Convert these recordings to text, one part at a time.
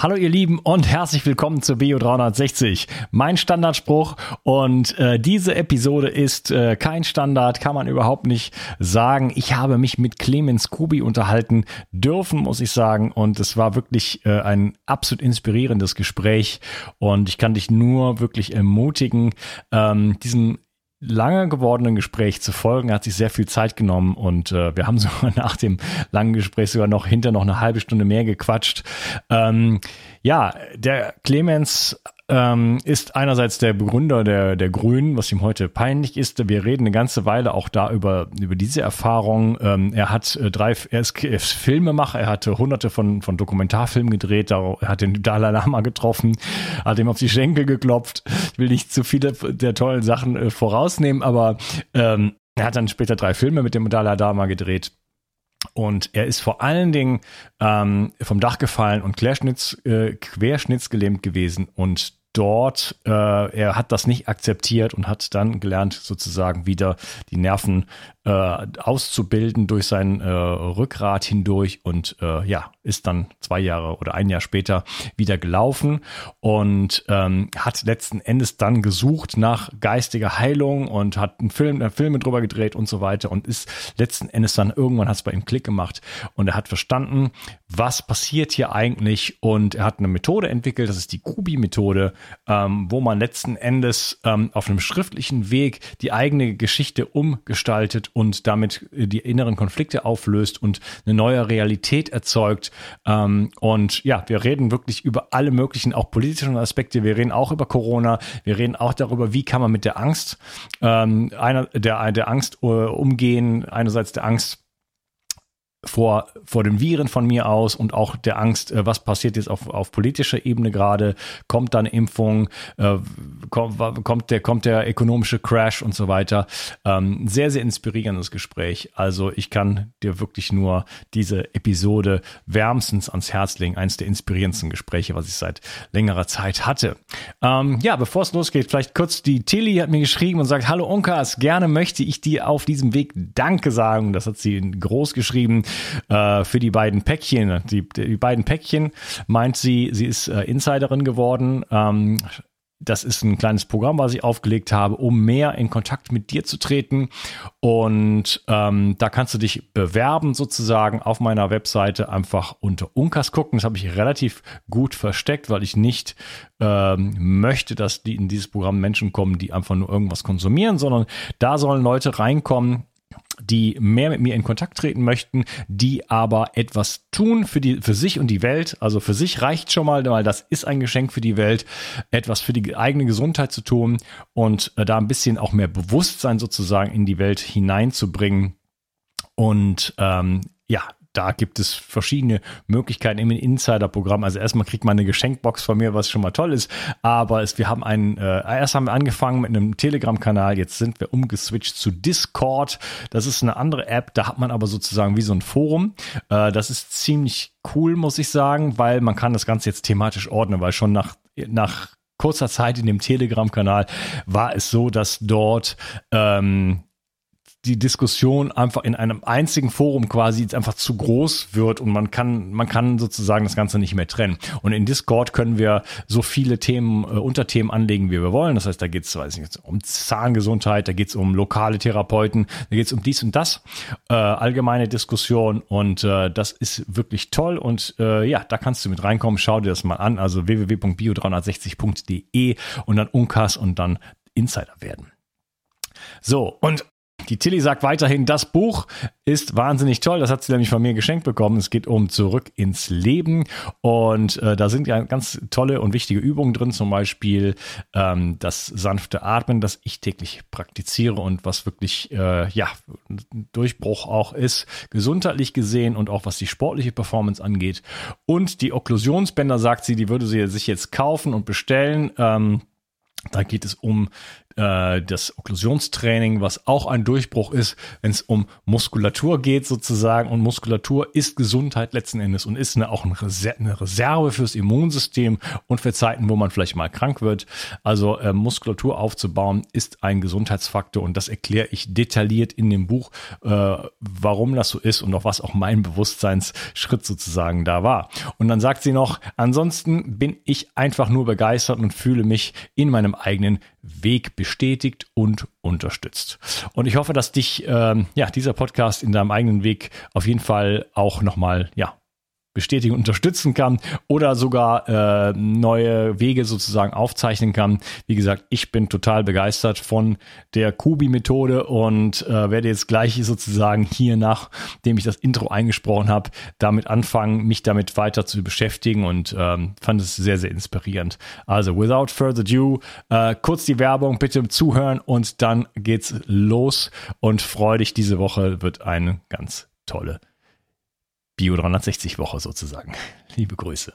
Hallo ihr Lieben und herzlich willkommen zu Bio 360. Mein Standardspruch und äh, diese Episode ist äh, kein Standard, kann man überhaupt nicht sagen. Ich habe mich mit Clemens Kubi unterhalten dürfen, muss ich sagen, und es war wirklich äh, ein absolut inspirierendes Gespräch und ich kann dich nur wirklich ermutigen, ähm, diesem lange gewordenen Gespräch zu folgen. Hat sich sehr viel Zeit genommen und äh, wir haben sogar nach dem langen Gespräch sogar noch hinter noch eine halbe Stunde mehr gequatscht. Ähm, ja, der Clemens ähm, ist einerseits der Begründer der, der Grünen, was ihm heute peinlich ist. Wir reden eine ganze Weile auch da über, über diese Erfahrung. Ähm, er hat äh, drei, er ist, er ist Filmemacher, er hatte hunderte von, von Dokumentarfilmen gedreht, er hat den Dalai Lama getroffen, hat ihm auf die Schenkel geklopft. Ich will nicht zu viele der tollen Sachen äh, vorausnehmen, aber ähm, er hat dann später drei Filme mit dem Dalai Lama gedreht. Und er ist vor allen Dingen ähm, vom Dach gefallen und Querschnitts, äh, querschnittsgelähmt gewesen und dort, äh, er hat das nicht akzeptiert und hat dann gelernt, sozusagen wieder die Nerven äh, auszubilden durch sein äh, Rückgrat hindurch und äh, ja, ist dann zwei Jahre oder ein Jahr später wieder gelaufen und ähm, hat letzten Endes dann gesucht nach geistiger Heilung und hat einen Film, äh, Filme drüber gedreht und so weiter und ist letzten Endes dann irgendwann hat es bei ihm Klick gemacht und er hat verstanden, was passiert hier eigentlich und er hat eine Methode entwickelt, das ist die Kubi-Methode, ähm, wo man letzten Endes ähm, auf einem schriftlichen Weg die eigene Geschichte umgestaltet und damit die inneren Konflikte auflöst und eine neue Realität erzeugt. Ähm, und ja, wir reden wirklich über alle möglichen, auch politischen Aspekte. Wir reden auch über Corona. Wir reden auch darüber, wie kann man mit der Angst, ähm, einer der, der Angst äh, umgehen. Einerseits der Angst, vor, vor den Viren von mir aus und auch der Angst, äh, was passiert jetzt auf, auf politischer Ebene gerade, kommt dann Impfung, äh, kommt, kommt, der, kommt der ökonomische Crash und so weiter. Ähm, sehr, sehr inspirierendes Gespräch. Also ich kann dir wirklich nur diese Episode wärmstens ans Herz legen. Eins der inspirierendsten Gespräche, was ich seit längerer Zeit hatte. Ähm, ja, bevor es losgeht, vielleicht kurz die Tilly hat mir geschrieben und sagt, hallo Unkas, gerne möchte ich dir auf diesem Weg Danke sagen. Das hat sie groß geschrieben äh, für die beiden Päckchen. Die, die beiden Päckchen meint sie, sie ist äh, Insiderin geworden. Ähm, das ist ein kleines Programm, was ich aufgelegt habe, um mehr in Kontakt mit dir zu treten. Und ähm, da kannst du dich bewerben sozusagen auf meiner Webseite einfach unter Unkas gucken. Das habe ich relativ gut versteckt, weil ich nicht ähm, möchte, dass die in dieses Programm Menschen kommen, die einfach nur irgendwas konsumieren, sondern da sollen Leute reinkommen, die mehr mit mir in Kontakt treten möchten, die aber etwas tun für die, für sich und die Welt. Also für sich reicht schon mal, weil das ist ein Geschenk für die Welt, etwas für die eigene Gesundheit zu tun und äh, da ein bisschen auch mehr Bewusstsein sozusagen in die Welt hineinzubringen. Und ähm, ja, da gibt es verschiedene Möglichkeiten im Insider-Programm. Also erstmal kriegt man eine Geschenkbox von mir, was schon mal toll ist. Aber es, wir haben einen, äh, erst haben wir angefangen mit einem Telegram-Kanal, jetzt sind wir umgeswitcht zu Discord. Das ist eine andere App, da hat man aber sozusagen wie so ein Forum. Äh, das ist ziemlich cool, muss ich sagen, weil man kann das Ganze jetzt thematisch ordnen, weil schon nach, nach kurzer Zeit in dem Telegram-Kanal war es so, dass dort ähm, die Diskussion einfach in einem einzigen Forum quasi einfach zu groß wird und man kann, man kann sozusagen das Ganze nicht mehr trennen. Und in Discord können wir so viele Themen, äh, Unterthemen anlegen, wie wir wollen. Das heißt, da geht es, weiß ich nicht, um Zahngesundheit, da geht es um lokale Therapeuten, da geht es um dies und das, äh, allgemeine Diskussion und äh, das ist wirklich toll und äh, ja, da kannst du mit reinkommen. Schau dir das mal an, also www.bio360.de und dann Unkas und dann Insider werden. So, und die Tilly sagt weiterhin, das Buch ist wahnsinnig toll. Das hat sie nämlich von mir geschenkt bekommen. Es geht um Zurück ins Leben. Und äh, da sind ja ganz tolle und wichtige Übungen drin. Zum Beispiel ähm, das sanfte Atmen, das ich täglich praktiziere und was wirklich, äh, ja, Durchbruch auch ist, gesundheitlich gesehen und auch was die sportliche Performance angeht. Und die Okklusionsbänder, sagt sie, die würde sie sich jetzt kaufen und bestellen. Ähm, da geht es um äh, das Okklusionstraining, was auch ein Durchbruch ist, wenn es um Muskulatur geht sozusagen. Und Muskulatur ist Gesundheit letzten Endes und ist eine, auch eine Reserve fürs Immunsystem und für Zeiten, wo man vielleicht mal krank wird. Also äh, Muskulatur aufzubauen ist ein Gesundheitsfaktor und das erkläre ich detailliert in dem Buch, äh, warum das so ist und auch was auch mein Bewusstseinsschritt sozusagen da war. Und dann sagt sie noch, ansonsten bin ich einfach nur begeistert und fühle mich in meinem eigenen Weg bestätigt und unterstützt. Und ich hoffe, dass dich ähm, ja dieser Podcast in deinem eigenen Weg auf jeden Fall auch nochmal ja bestätigen und unterstützen kann oder sogar äh, neue Wege sozusagen aufzeichnen kann. Wie gesagt, ich bin total begeistert von der Kubi-Methode und äh, werde jetzt gleich sozusagen hier, nachdem ich das Intro eingesprochen habe, damit anfangen, mich damit weiter zu beschäftigen und ähm, fand es sehr, sehr inspirierend. Also, without further ado, äh, kurz die Werbung, bitte zuhören und dann geht's los und freu dich, diese Woche wird eine ganz tolle Bio 360 Woche sozusagen. Liebe Grüße.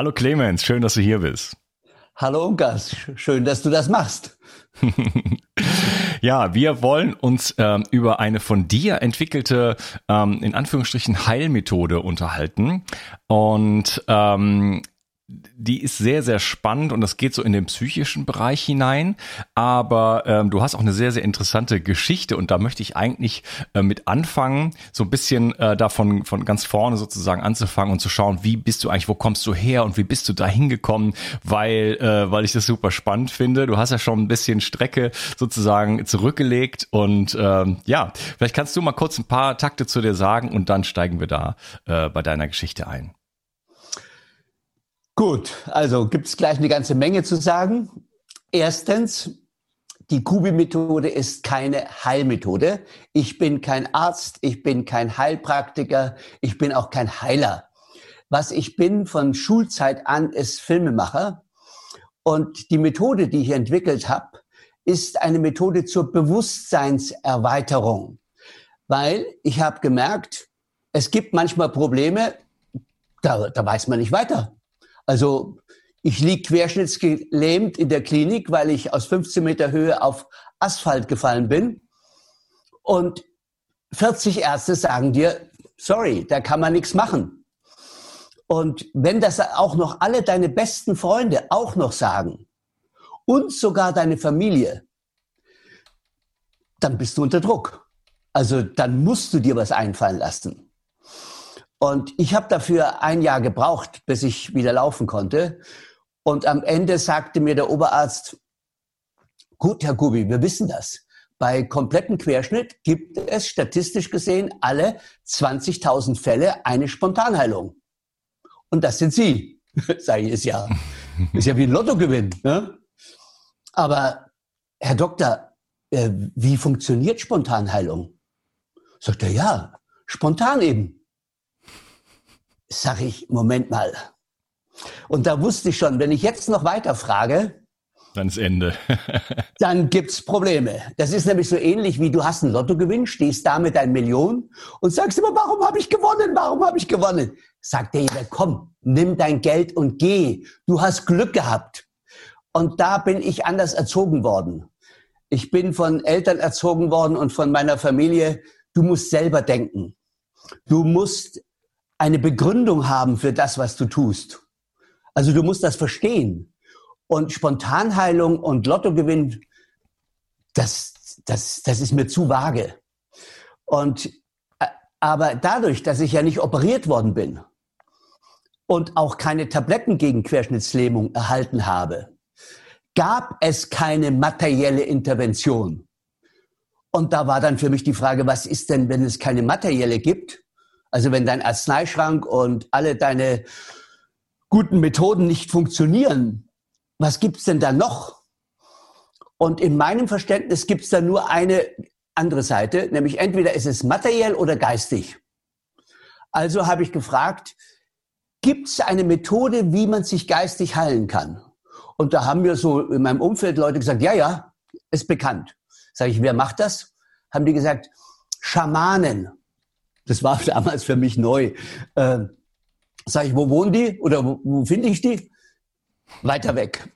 Hallo Clemens, schön, dass du hier bist. Hallo Unkas, schön, dass du das machst. ja, wir wollen uns ähm, über eine von dir entwickelte, ähm, in Anführungsstrichen, Heilmethode unterhalten. Und ähm, die ist sehr, sehr spannend und das geht so in den psychischen Bereich hinein. Aber ähm, du hast auch eine sehr, sehr interessante Geschichte und da möchte ich eigentlich äh, mit anfangen, so ein bisschen äh, davon von ganz vorne sozusagen anzufangen und zu schauen, wie bist du eigentlich, wo kommst du her und wie bist du da hingekommen, weil, äh, weil ich das super spannend finde. Du hast ja schon ein bisschen Strecke sozusagen zurückgelegt und ähm, ja, vielleicht kannst du mal kurz ein paar Takte zu dir sagen und dann steigen wir da äh, bei deiner Geschichte ein. Gut, also gibt es gleich eine ganze Menge zu sagen. Erstens, die Kubi-Methode ist keine Heilmethode. Ich bin kein Arzt, ich bin kein Heilpraktiker, ich bin auch kein Heiler. Was ich bin von Schulzeit an ist Filmemacher. Und die Methode, die ich entwickelt habe, ist eine Methode zur Bewusstseinserweiterung. Weil ich habe gemerkt, es gibt manchmal Probleme, da, da weiß man nicht weiter. Also ich liege querschnittsgelähmt in der Klinik, weil ich aus 15 Meter Höhe auf Asphalt gefallen bin. Und 40 Ärzte sagen dir, sorry, da kann man nichts machen. Und wenn das auch noch alle deine besten Freunde auch noch sagen und sogar deine Familie, dann bist du unter Druck. Also dann musst du dir was einfallen lassen. Und ich habe dafür ein Jahr gebraucht, bis ich wieder laufen konnte. Und am Ende sagte mir der Oberarzt, gut, Herr Gubi, wir wissen das. bei kompletten Querschnitt gibt es statistisch gesehen alle 20.000 Fälle eine Spontanheilung. Und das sind Sie. Sage ich, ist ja, ist ja wie ein Lottogewinn. Ne? Aber Herr Doktor, äh, wie funktioniert Spontanheilung? Sagt er, ja, spontan eben. Sag ich, Moment mal. Und da wusste ich schon, wenn ich jetzt noch weiter frage, dann ist Ende. dann gibt's Probleme. Das ist nämlich so ähnlich wie du hast einen Lottogewinn, stehst da mit deinen Millionen und sagst immer, warum habe ich gewonnen? Warum habe ich gewonnen? Sagt der jeder, komm, nimm dein Geld und geh. Du hast Glück gehabt. Und da bin ich anders erzogen worden. Ich bin von Eltern erzogen worden und von meiner Familie. Du musst selber denken. Du musst eine Begründung haben für das, was du tust. Also du musst das verstehen. Und Spontanheilung und Lottogewinn, das, das, das ist mir zu vage. Und, äh, aber dadurch, dass ich ja nicht operiert worden bin und auch keine Tabletten gegen Querschnittslähmung erhalten habe, gab es keine materielle Intervention. Und da war dann für mich die Frage, was ist denn, wenn es keine materielle gibt? Also wenn dein Arzneischrank und alle deine guten Methoden nicht funktionieren, was gibt's denn da noch? Und in meinem Verständnis gibt's da nur eine andere Seite, nämlich entweder ist es materiell oder geistig. Also habe ich gefragt, gibt's eine Methode, wie man sich geistig heilen kann? Und da haben mir so in meinem Umfeld Leute gesagt, ja, ja, ist bekannt. Sage ich, wer macht das? Haben die gesagt, Schamanen. Das war damals für mich neu. Äh, Sage ich, wo wohnen die oder wo, wo finde ich die? weiter weg.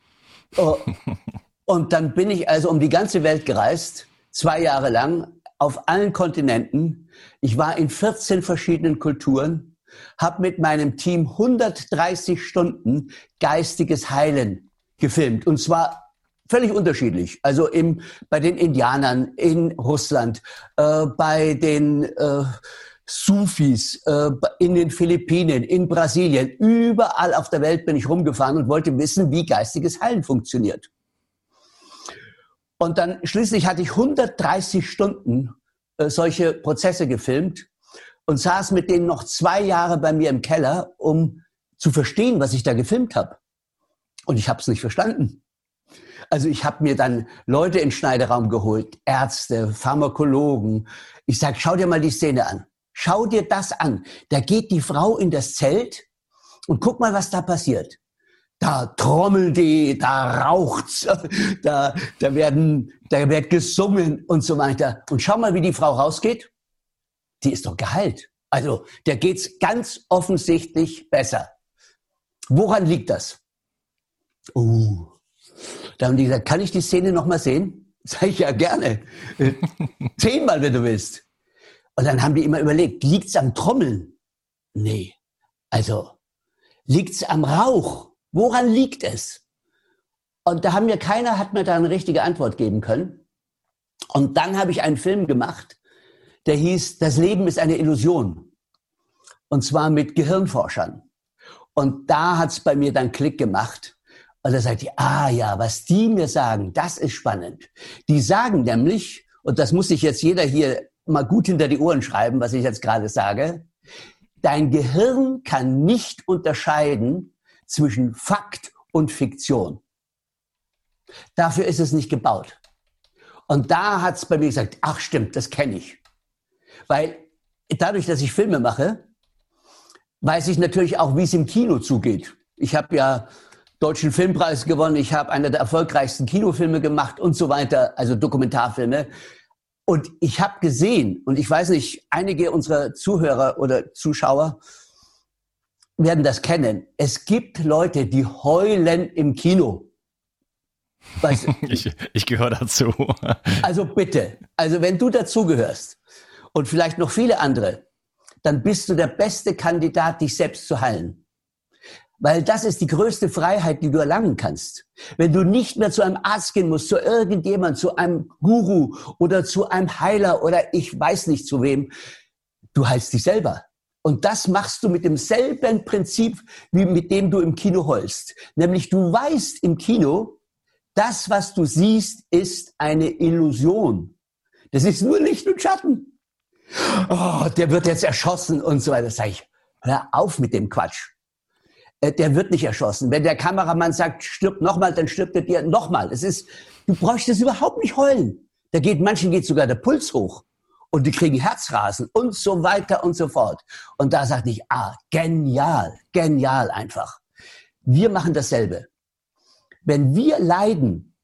Oh. Und dann bin ich also um die ganze Welt gereist, zwei Jahre lang, auf allen Kontinenten. Ich war in 14 verschiedenen Kulturen, habe mit meinem Team 130 Stunden geistiges Heilen gefilmt. Und zwar völlig unterschiedlich. Also im, bei den Indianern in Russland, äh, bei den äh, Sufis äh, in den Philippinen, in Brasilien, überall auf der Welt bin ich rumgefahren und wollte wissen, wie geistiges Heilen funktioniert. Und dann schließlich hatte ich 130 Stunden äh, solche Prozesse gefilmt und saß mit denen noch zwei Jahre bei mir im Keller, um zu verstehen, was ich da gefilmt habe. Und ich habe es nicht verstanden. Also ich habe mir dann Leute in Schneideraum geholt, Ärzte, Pharmakologen. Ich sage, schau dir mal die Szene an. Schau dir das an. Da geht die Frau in das Zelt und guck mal, was da passiert. Da trommeln die, da raucht's, da, da werden, da wird gesungen und so weiter. Und schau mal, wie die Frau rausgeht. Die ist doch geheilt. Also, der geht's ganz offensichtlich besser. Woran liegt das? Uh. Da haben die gesagt, kann ich die Szene nochmal sehen? Sag ich ja gerne. Zehnmal, wenn du willst. Und dann haben die immer überlegt, liegt's am Trommeln? Nee. Also, liegt's am Rauch? Woran liegt es? Und da haben mir keiner, hat mir da eine richtige Antwort geben können. Und dann habe ich einen Film gemacht, der hieß Das Leben ist eine Illusion. Und zwar mit Gehirnforschern. Und da hat's bei mir dann Klick gemacht. Und da sagt die, ah ja, was die mir sagen, das ist spannend. Die sagen nämlich, und das muss sich jetzt jeder hier mal gut hinter die Ohren schreiben, was ich jetzt gerade sage. Dein Gehirn kann nicht unterscheiden zwischen Fakt und Fiktion. Dafür ist es nicht gebaut. Und da hat es bei mir gesagt, ach stimmt, das kenne ich. Weil dadurch, dass ich Filme mache, weiß ich natürlich auch, wie es im Kino zugeht. Ich habe ja deutschen Filmpreis gewonnen, ich habe einer der erfolgreichsten Kinofilme gemacht und so weiter, also Dokumentarfilme. Und ich habe gesehen, und ich weiß nicht, einige unserer Zuhörer oder Zuschauer werden das kennen. Es gibt Leute, die heulen im Kino. Weißt, ich ich gehöre dazu. also bitte, also wenn du dazugehörst und vielleicht noch viele andere, dann bist du der beste Kandidat, dich selbst zu heilen. Weil das ist die größte Freiheit, die du erlangen kannst. Wenn du nicht mehr zu einem Arzt gehen musst, zu irgendjemand, zu einem Guru oder zu einem Heiler oder ich weiß nicht zu wem, du heilst dich selber. Und das machst du mit demselben Prinzip, wie mit dem du im Kino heulst. Nämlich du weißt im Kino, das, was du siehst, ist eine Illusion. Das ist nur Licht und Schatten. Oh, der wird jetzt erschossen und so weiter. Sag ich, hör auf mit dem Quatsch. Äh, der wird nicht erschossen. Wenn der Kameramann sagt, stirbt nochmal, dann stirbt er dir nochmal. Es ist, du bräuchtest überhaupt nicht heulen. Da geht, manchen geht sogar der Puls hoch und die kriegen Herzrasen und so weiter und so fort. Und da sagte ich, ah, genial, genial einfach. Wir machen dasselbe. Wenn wir leiden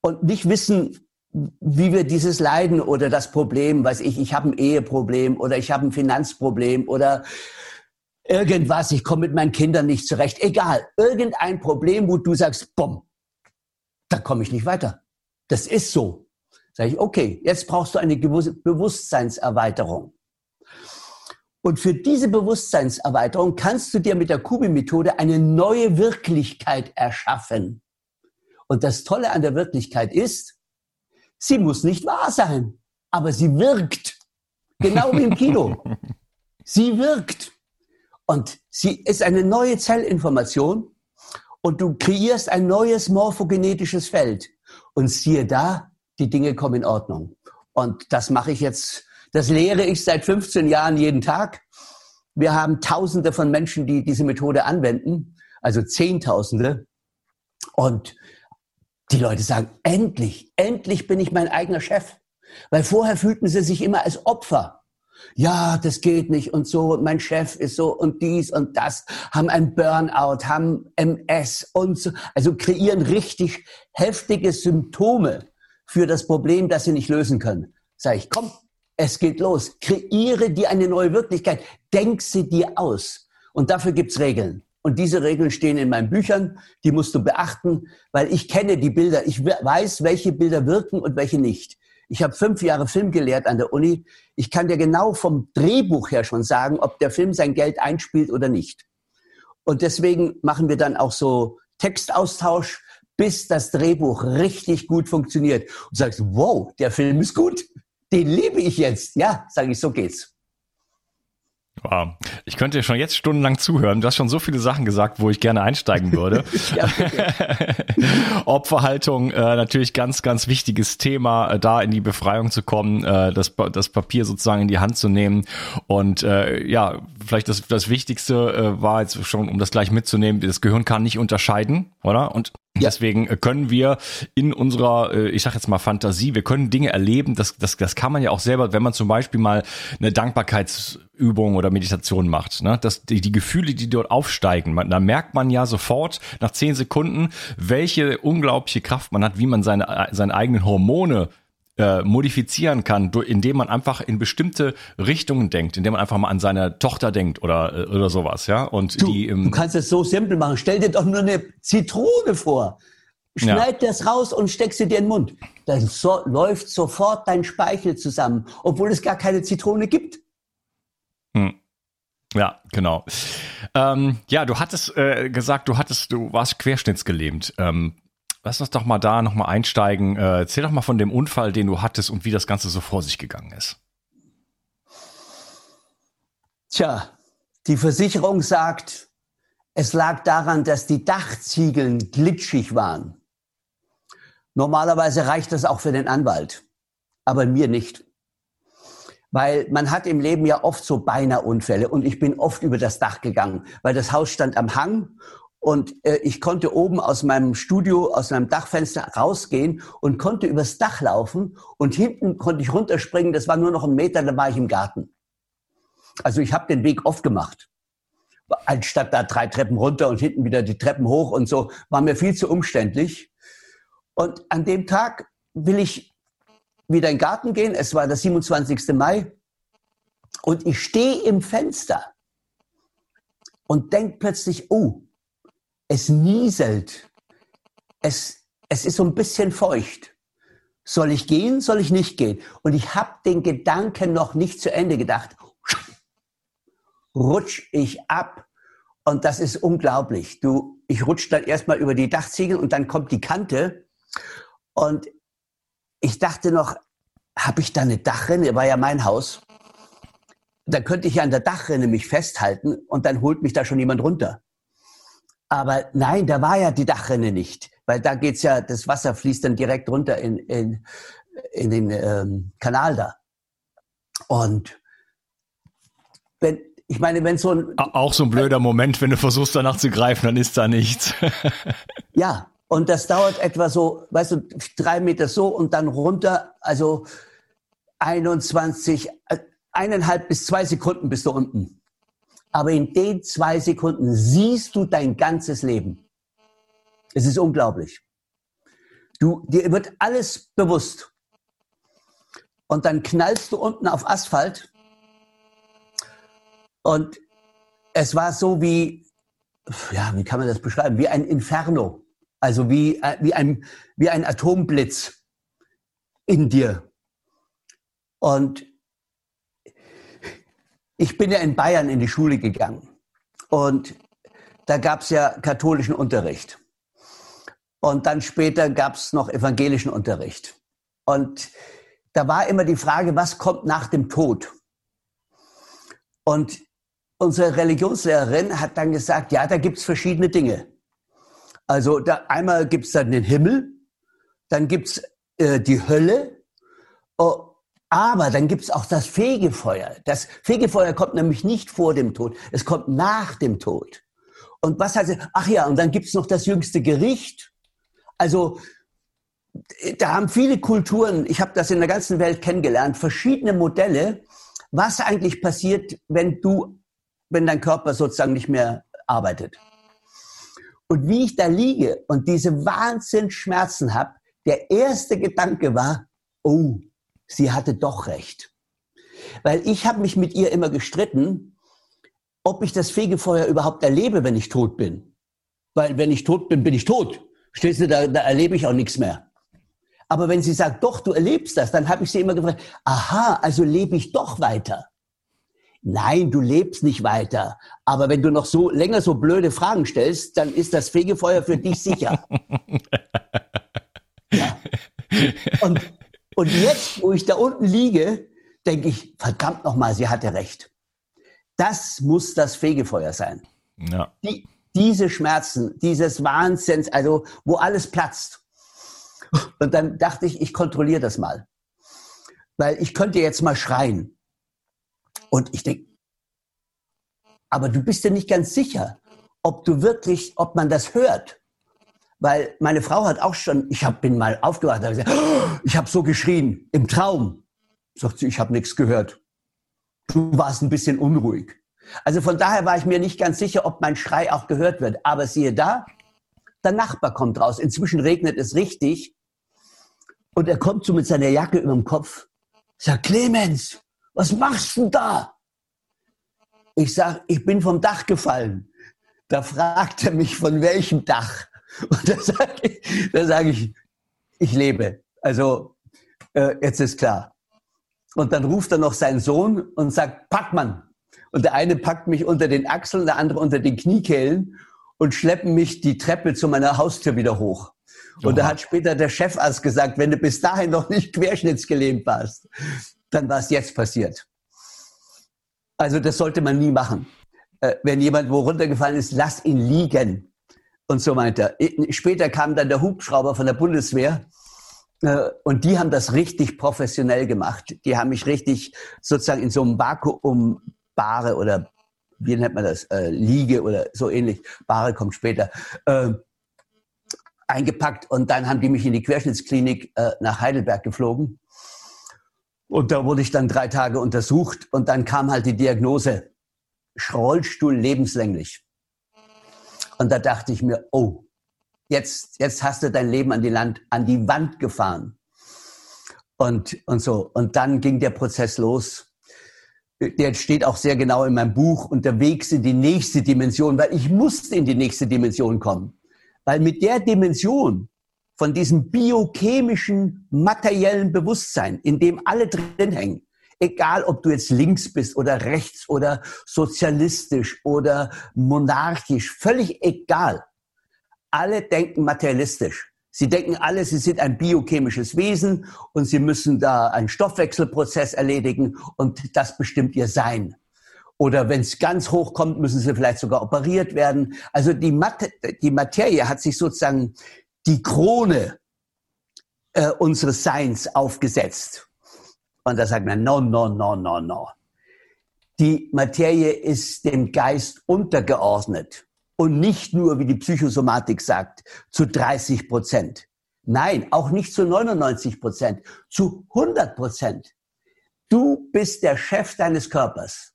und nicht wissen, wie wir dieses Leiden oder das Problem, weiß ich, ich habe ein Eheproblem oder ich habe ein Finanzproblem oder irgendwas, ich komme mit meinen Kindern nicht zurecht, egal, irgendein Problem, wo du sagst, bumm, da komme ich nicht weiter. Das ist so. Sag ich, okay, jetzt brauchst du eine Bewusstseinserweiterung. Und für diese Bewusstseinserweiterung kannst du dir mit der Kubi-Methode eine neue Wirklichkeit erschaffen. Und das Tolle an der Wirklichkeit ist, sie muss nicht wahr sein, aber sie wirkt. Genau wie im Kino. Sie wirkt. Und sie ist eine neue Zellinformation und du kreierst ein neues morphogenetisches Feld. Und siehe da, die Dinge kommen in Ordnung. Und das mache ich jetzt, das lehre ich seit 15 Jahren jeden Tag. Wir haben Tausende von Menschen, die diese Methode anwenden, also Zehntausende. Und die Leute sagen, endlich, endlich bin ich mein eigener Chef. Weil vorher fühlten sie sich immer als Opfer ja, das geht nicht und so, mein Chef ist so und dies und das, haben ein Burnout, haben MS und so, also kreieren richtig heftige Symptome für das Problem, das sie nicht lösen können. Sag ich, komm, es geht los. Kreiere dir eine neue Wirklichkeit. Denk sie dir aus. Und dafür gibt's Regeln. Und diese Regeln stehen in meinen Büchern. Die musst du beachten, weil ich kenne die Bilder. Ich weiß, welche Bilder wirken und welche nicht. Ich habe fünf Jahre Film gelehrt an der Uni. Ich kann dir genau vom Drehbuch her schon sagen, ob der Film sein Geld einspielt oder nicht. Und deswegen machen wir dann auch so Textaustausch, bis das Drehbuch richtig gut funktioniert. Und sagst, wow, der Film ist gut. Den liebe ich jetzt. Ja, sage ich, so geht's. Wow. Ich könnte schon jetzt stundenlang zuhören. Du hast schon so viele Sachen gesagt, wo ich gerne einsteigen würde. Opferhaltung, äh, natürlich ganz, ganz wichtiges Thema, äh, da in die Befreiung zu kommen, äh, das, das Papier sozusagen in die Hand zu nehmen. Und äh, ja, vielleicht das, das Wichtigste äh, war jetzt schon, um das gleich mitzunehmen, das Gehirn kann nicht unterscheiden, oder? Und ja. Deswegen äh, können wir in unserer, äh, ich sag jetzt mal Fantasie, wir können Dinge erleben, das, das, das kann man ja auch selber, wenn man zum Beispiel mal eine Dankbarkeitsübung oder Meditation macht, ne? dass die, die Gefühle, die dort aufsteigen, man, da merkt man ja sofort nach zehn Sekunden, welche unglaubliche Kraft man hat, wie man seine, seine eigenen Hormone äh, modifizieren kann, indem man einfach in bestimmte Richtungen denkt, indem man einfach mal an seine Tochter denkt oder äh, oder sowas, ja. Und du, die ähm, du kannst es so simpel machen. Stell dir doch nur eine Zitrone vor. Schneid ja. das raus und steck sie dir in den Mund. Dann so, läuft sofort dein Speichel zusammen, obwohl es gar keine Zitrone gibt. Hm. Ja, genau. Ähm, ja, du hattest äh, gesagt, du hattest, du warst querschnittsgelähmt. Ähm, Lass uns doch mal da nochmal einsteigen. Äh, erzähl doch mal von dem Unfall, den du hattest und wie das Ganze so vor sich gegangen ist. Tja, die Versicherung sagt, es lag daran, dass die Dachziegeln glitschig waren. Normalerweise reicht das auch für den Anwalt, aber mir nicht. Weil man hat im Leben ja oft so beinahe Unfälle und ich bin oft über das Dach gegangen, weil das Haus stand am Hang und äh, ich konnte oben aus meinem Studio, aus meinem Dachfenster rausgehen und konnte übers Dach laufen. Und hinten konnte ich runterspringen. Das war nur noch ein Meter, da war ich im Garten. Also ich habe den Weg oft gemacht. Anstatt da drei Treppen runter und hinten wieder die Treppen hoch und so, war mir viel zu umständlich. Und an dem Tag will ich wieder in den Garten gehen. Es war der 27. Mai. Und ich stehe im Fenster und denk plötzlich, oh, es nieselt. Es, es ist so ein bisschen feucht. Soll ich gehen, soll ich nicht gehen? Und ich habe den Gedanken noch nicht zu Ende gedacht. Rutsch ich ab. Und das ist unglaublich. Du, ich rutsche dann erstmal über die Dachziegel und dann kommt die Kante. Und ich dachte noch, habe ich da eine Dachrinne? War ja mein Haus. Da könnte ich ja an der Dachrinne mich festhalten und dann holt mich da schon jemand runter. Aber nein, da war ja die Dachrinne nicht, weil da geht's ja, das Wasser fließt dann direkt runter in, in in den ähm, Kanal da. Und wenn, ich meine, wenn so ein. Auch so ein blöder Moment, wenn du versuchst danach zu greifen, dann ist da nichts. ja, und das dauert etwa so, weißt du, drei Meter so und dann runter, also 21, eineinhalb bis zwei Sekunden bist du unten. Aber in den zwei Sekunden siehst du dein ganzes Leben. Es ist unglaublich. Du, dir wird alles bewusst. Und dann knallst du unten auf Asphalt. Und es war so wie, ja, wie kann man das beschreiben? Wie ein Inferno. Also wie, äh, wie, ein, wie ein Atomblitz in dir. Und ich bin ja in Bayern in die Schule gegangen. Und da gab es ja katholischen Unterricht. Und dann später gab es noch evangelischen Unterricht. Und da war immer die Frage, was kommt nach dem Tod? Und unsere Religionslehrerin hat dann gesagt, ja, da gibt es verschiedene Dinge. Also da, einmal gibt es dann den Himmel, dann gibt es äh, die Hölle, oh, aber dann gibt es auch das Fegefeuer. Das Fegefeuer kommt nämlich nicht vor dem Tod, es kommt nach dem Tod. Und was heißt, ach ja, und dann gibt es noch das jüngste Gericht. Also da haben viele Kulturen, ich habe das in der ganzen Welt kennengelernt, verschiedene Modelle, was eigentlich passiert, wenn du, wenn dein Körper sozusagen nicht mehr arbeitet. Und wie ich da liege und diese Wahnsinnsschmerzen habe, der erste Gedanke war, oh, sie hatte doch recht. Weil ich habe mich mit ihr immer gestritten, ob ich das Fegefeuer überhaupt erlebe, wenn ich tot bin. Weil wenn ich tot bin, bin ich tot. Stehst du, da, da erlebe ich auch nichts mehr. Aber wenn sie sagt, doch, du erlebst das, dann habe ich sie immer gefragt, aha, also lebe ich doch weiter. Nein, du lebst nicht weiter. Aber wenn du noch so länger so blöde Fragen stellst, dann ist das Fegefeuer für dich sicher. ja. und, und jetzt, wo ich da unten liege, denke ich, verdammt nochmal, sie hatte recht. Das muss das Fegefeuer sein. Ja. Die, diese Schmerzen, dieses Wahnsinns, also wo alles platzt. Und dann dachte ich, ich kontrolliere das mal. Weil ich könnte jetzt mal schreien. Und ich denke, aber du bist ja nicht ganz sicher, ob du wirklich, ob man das hört. Weil meine Frau hat auch schon, ich hab, bin mal aufgewacht, hab gesagt, oh, ich habe so geschrien im Traum. Sagt sie, ich habe nichts gehört. Du warst ein bisschen unruhig. Also von daher war ich mir nicht ganz sicher, ob mein Schrei auch gehört wird. Aber siehe da, der Nachbar kommt raus. Inzwischen regnet es richtig. Und er kommt so mit seiner Jacke über dem Kopf. Sagt, Clemens, was machst du da? Ich sag, ich bin vom Dach gefallen. Da fragt er mich, von welchem Dach? Und da sage ich, da sag ich, ich lebe. Also äh, jetzt ist klar. Und dann ruft er noch seinen Sohn und sagt, Packmann. Und der eine packt mich unter den Achseln, der andere unter den Kniekehlen und schleppen mich die Treppe zu meiner Haustür wieder hoch. Und da hat später der Chefarzt gesagt, wenn du bis dahin noch nicht querschnittsgelähmt warst, dann war es jetzt passiert. Also das sollte man nie machen. Äh, wenn jemand wo runtergefallen ist, lass ihn liegen. Und so weiter. Später kam dann der Hubschrauber von der Bundeswehr äh, und die haben das richtig professionell gemacht. Die haben mich richtig sozusagen in so einem Vakuumbare oder wie nennt man das, äh, Liege oder so ähnlich, Bare kommt später, äh, eingepackt und dann haben die mich in die Querschnittsklinik äh, nach Heidelberg geflogen und da wurde ich dann drei Tage untersucht und dann kam halt die Diagnose, Rollstuhl lebenslänglich. Und da dachte ich mir, oh, jetzt, jetzt hast du dein Leben an die, Land, an die Wand gefahren. Und, und so. Und dann ging der Prozess los. Der steht auch sehr genau in meinem Buch, unterwegs in die nächste Dimension, weil ich musste in die nächste Dimension kommen. Weil mit der Dimension von diesem biochemischen, materiellen Bewusstsein, in dem alle drin hängen. Egal, ob du jetzt links bist oder rechts oder sozialistisch oder monarchisch, völlig egal. Alle denken materialistisch. Sie denken alle, sie sind ein biochemisches Wesen und sie müssen da einen Stoffwechselprozess erledigen und das bestimmt ihr Sein. Oder wenn es ganz hoch kommt, müssen sie vielleicht sogar operiert werden. Also die, Mat die Materie hat sich sozusagen die Krone äh, unseres Seins aufgesetzt. Und da sagt man, no, no, no, no, no. Die Materie ist dem Geist untergeordnet und nicht nur, wie die Psychosomatik sagt, zu 30 Prozent. Nein, auch nicht zu 99 Prozent, zu 100 Prozent. Du bist der Chef deines Körpers.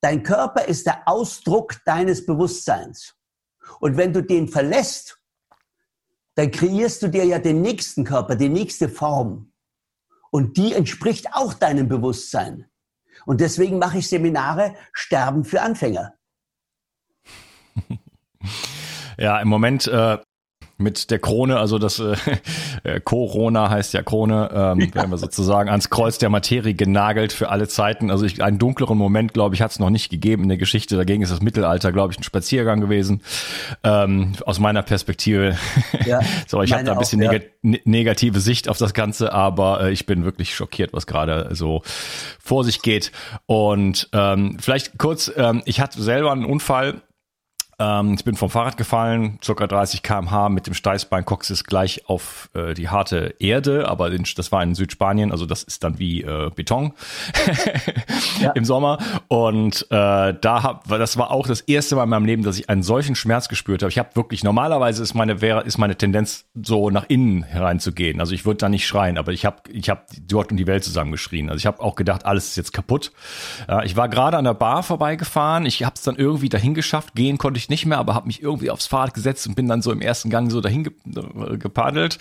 Dein Körper ist der Ausdruck deines Bewusstseins. Und wenn du den verlässt, dann kreierst du dir ja den nächsten Körper, die nächste Form. Und die entspricht auch deinem Bewusstsein. Und deswegen mache ich Seminare Sterben für Anfänger. Ja, im Moment äh, mit der Krone, also das äh, äh, Corona heißt ja Krone, ähm, ja. werden wir sozusagen ans Kreuz der Materie genagelt für alle Zeiten. Also ich, einen dunkleren Moment, glaube ich, hat es noch nicht gegeben in der Geschichte. Dagegen ist das Mittelalter, glaube ich, ein Spaziergang gewesen. Ähm, aus meiner Perspektive. Ja, so, ich habe da ein bisschen auch, ja. neg negative Sicht auf das Ganze, aber äh, ich bin wirklich schockiert, was gerade so vor sich geht. Und ähm, vielleicht kurz, ähm, ich hatte selber einen Unfall ähm, ich bin vom Fahrrad gefallen, circa 30 km/h mit dem Steißbein Coxis gleich auf äh, die harte Erde, aber in, das war in Südspanien, also das ist dann wie äh, Beton ja. im Sommer. Und äh, da hab, das war auch das erste Mal in meinem Leben, dass ich einen solchen Schmerz gespürt habe. Ich habe wirklich normalerweise ist meine wäre ist meine Tendenz so nach innen hereinzugehen. Also ich würde da nicht schreien, aber ich habe ich habe dort um die Welt zusammengeschrien. Also ich habe auch gedacht, alles ist jetzt kaputt. Ja, ich war gerade an der Bar vorbeigefahren. Ich habe es dann irgendwie dahin geschafft. Gehen konnte ich nicht mehr, aber habe mich irgendwie aufs Fahrrad gesetzt und bin dann so im ersten Gang so dahin ge gepaddelt.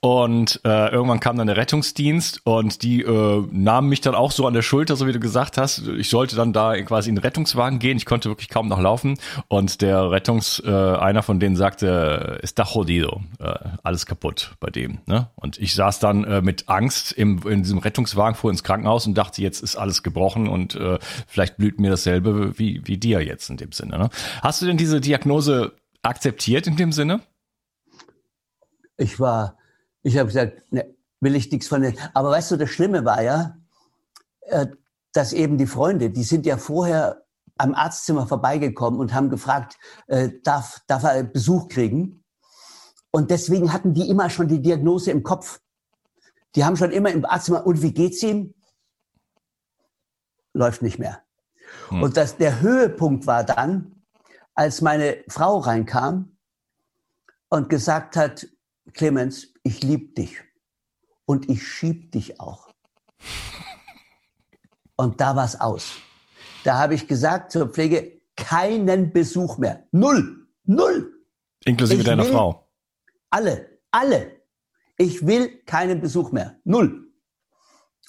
Und äh, irgendwann kam dann der Rettungsdienst und die äh, nahmen mich dann auch so an der Schulter, so wie du gesagt hast. Ich sollte dann da quasi in den Rettungswagen gehen. Ich konnte wirklich kaum noch laufen. Und der Rettungs, äh, einer von denen sagte, ist da jodido, äh, alles kaputt bei dem. Ne? Und ich saß dann äh, mit Angst im, in diesem Rettungswagen vor ins Krankenhaus und dachte, jetzt ist alles gebrochen und äh, vielleicht blüht mir dasselbe wie, wie dir jetzt in dem Sinne. Ne? Hast du denn diese Diagnose akzeptiert in dem Sinne? Ich war, ich habe gesagt, ne, will ich nichts von den. Aber weißt du, das Schlimme war ja, äh, dass eben die Freunde, die sind ja vorher am Arztzimmer vorbeigekommen und haben gefragt, äh, darf, darf er Besuch kriegen? Und deswegen hatten die immer schon die Diagnose im Kopf. Die haben schon immer im Arztzimmer, und wie geht's ihm? Läuft nicht mehr. Hm. Und das, der Höhepunkt war dann, als meine Frau reinkam und gesagt hat, Clemens, ich liebe dich und ich schieb dich auch. Und da war es aus. Da habe ich gesagt zur Pflege, keinen Besuch mehr. Null. Null. Inklusive ich deiner Frau. Alle. Alle. Ich will keinen Besuch mehr. Null.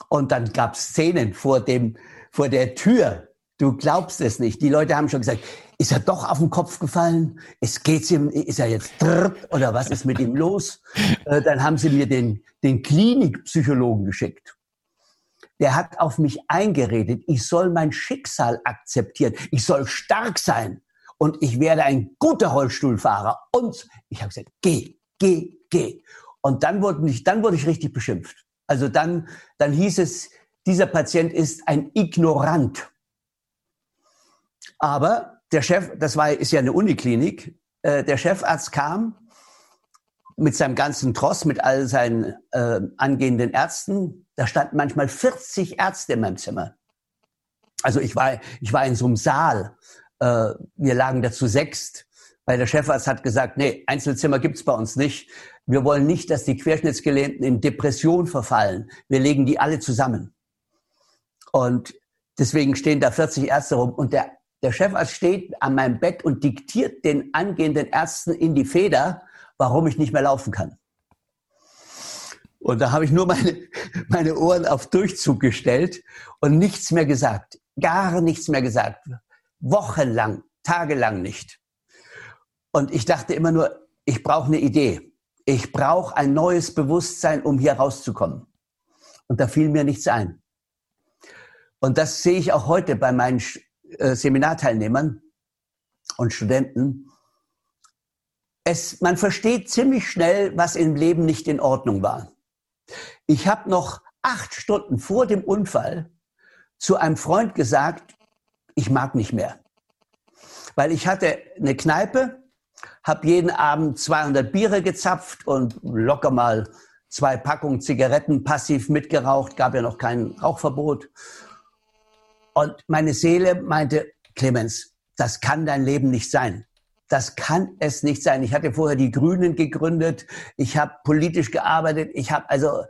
Und dann gab es Szenen vor, dem, vor der Tür. Du glaubst es nicht. Die Leute haben schon gesagt, ist er doch auf den Kopf gefallen? Es geht's ihm, ist er jetzt oder was ist mit ihm los? Äh, dann haben sie mir den, den Klinikpsychologen geschickt. Der hat auf mich eingeredet, ich soll mein Schicksal akzeptieren, ich soll stark sein und ich werde ein guter Rollstuhlfahrer. Und ich habe gesagt, geh, geh, geh. Und dann wurde ich, dann wurde ich richtig beschimpft. Also dann, dann hieß es, dieser Patient ist ein Ignorant. Aber der Chef, das war, ist ja eine Uniklinik, äh, der Chefarzt kam mit seinem ganzen Tross, mit all seinen äh, angehenden Ärzten. Da standen manchmal 40 Ärzte in meinem Zimmer. Also ich war, ich war in so einem Saal. Äh, wir lagen dazu sechst, weil der Chefarzt hat gesagt, nee, Einzelzimmer gibt's bei uns nicht. Wir wollen nicht, dass die Querschnittsgelähmten in Depression verfallen. Wir legen die alle zusammen. Und deswegen stehen da 40 Ärzte rum. Und der der Chefarzt steht an meinem Bett und diktiert den angehenden Ärzten in die Feder, warum ich nicht mehr laufen kann. Und da habe ich nur meine, meine Ohren auf Durchzug gestellt und nichts mehr gesagt. Gar nichts mehr gesagt. Wochenlang, tagelang nicht. Und ich dachte immer nur, ich brauche eine Idee. Ich brauche ein neues Bewusstsein, um hier rauszukommen. Und da fiel mir nichts ein. Und das sehe ich auch heute bei meinen Seminarteilnehmern und Studenten, es, man versteht ziemlich schnell, was im Leben nicht in Ordnung war. Ich habe noch acht Stunden vor dem Unfall zu einem Freund gesagt, ich mag nicht mehr. Weil ich hatte eine Kneipe, habe jeden Abend 200 Biere gezapft und locker mal zwei Packungen Zigaretten passiv mitgeraucht, gab ja noch kein Rauchverbot. Und meine Seele meinte, Clemens, das kann dein Leben nicht sein. Das kann es nicht sein. Ich hatte vorher die Grünen gegründet. Ich habe politisch gearbeitet. Ich habe also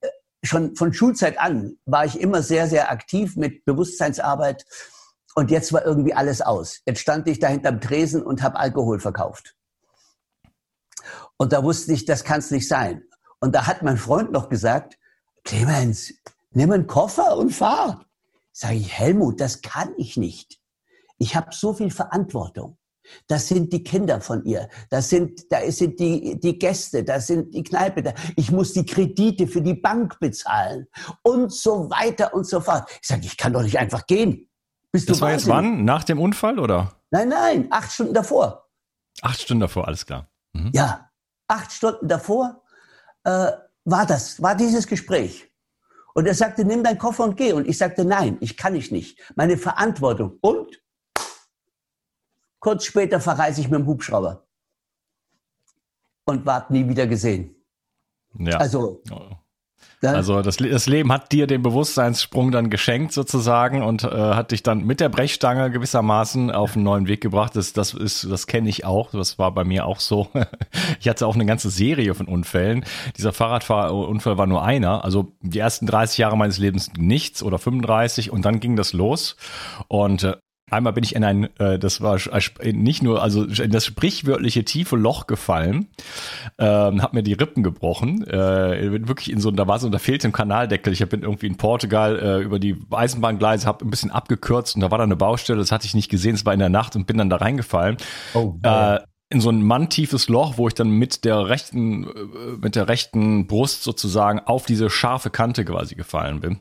äh, schon von Schulzeit an war ich immer sehr, sehr aktiv mit Bewusstseinsarbeit. Und jetzt war irgendwie alles aus. Jetzt stand ich da hinterm Tresen und habe Alkohol verkauft. Und da wusste ich, das kann es nicht sein. Und da hat mein Freund noch gesagt, Clemens, nimm einen Koffer und fahr. Sag ich, Helmut, das kann ich nicht. Ich habe so viel Verantwortung. Das sind die Kinder von ihr. Das sind, da sind die, die Gäste, das sind die Kneipe. Da. Ich muss die Kredite für die Bank bezahlen und so weiter und so fort. Ich sage, ich kann doch nicht einfach gehen. Bist das war jetzt wann? Nach dem Unfall oder? Nein, nein, acht Stunden davor. Acht Stunden davor, alles klar. Mhm. Ja, acht Stunden davor äh, war das, war dieses Gespräch. Und er sagte, nimm deinen Koffer und geh. Und ich sagte, nein, ich kann ich nicht. Meine Verantwortung. Und kurz später verreise ich mit dem Hubschrauber. Und ward nie wieder gesehen. Ja. Also, oh. Also das, das, Leben hat dir den Bewusstseinssprung dann geschenkt sozusagen und äh, hat dich dann mit der Brechstange gewissermaßen auf einen neuen Weg gebracht. Das, das ist, das kenne ich auch. Das war bei mir auch so. ich hatte auch eine ganze Serie von Unfällen. Dieser Fahrradfahrunfall war nur einer. Also die ersten 30 Jahre meines Lebens nichts oder 35 und dann ging das los. Und äh, Einmal bin ich in ein, äh, das war nicht nur, also in das sprichwörtliche tiefe Loch gefallen, ähm, hab mir die Rippen gebrochen, äh, wirklich in so, da war so, da fehlte ein Kanaldeckel. Ich bin irgendwie in Portugal äh, über die Eisenbahngleise, habe ein bisschen abgekürzt und da war da eine Baustelle, das hatte ich nicht gesehen, es war in der Nacht und bin dann da reingefallen. Oh, äh, in so ein manntiefes Loch, wo ich dann mit der rechten, äh, mit der rechten Brust sozusagen auf diese scharfe Kante quasi gefallen bin.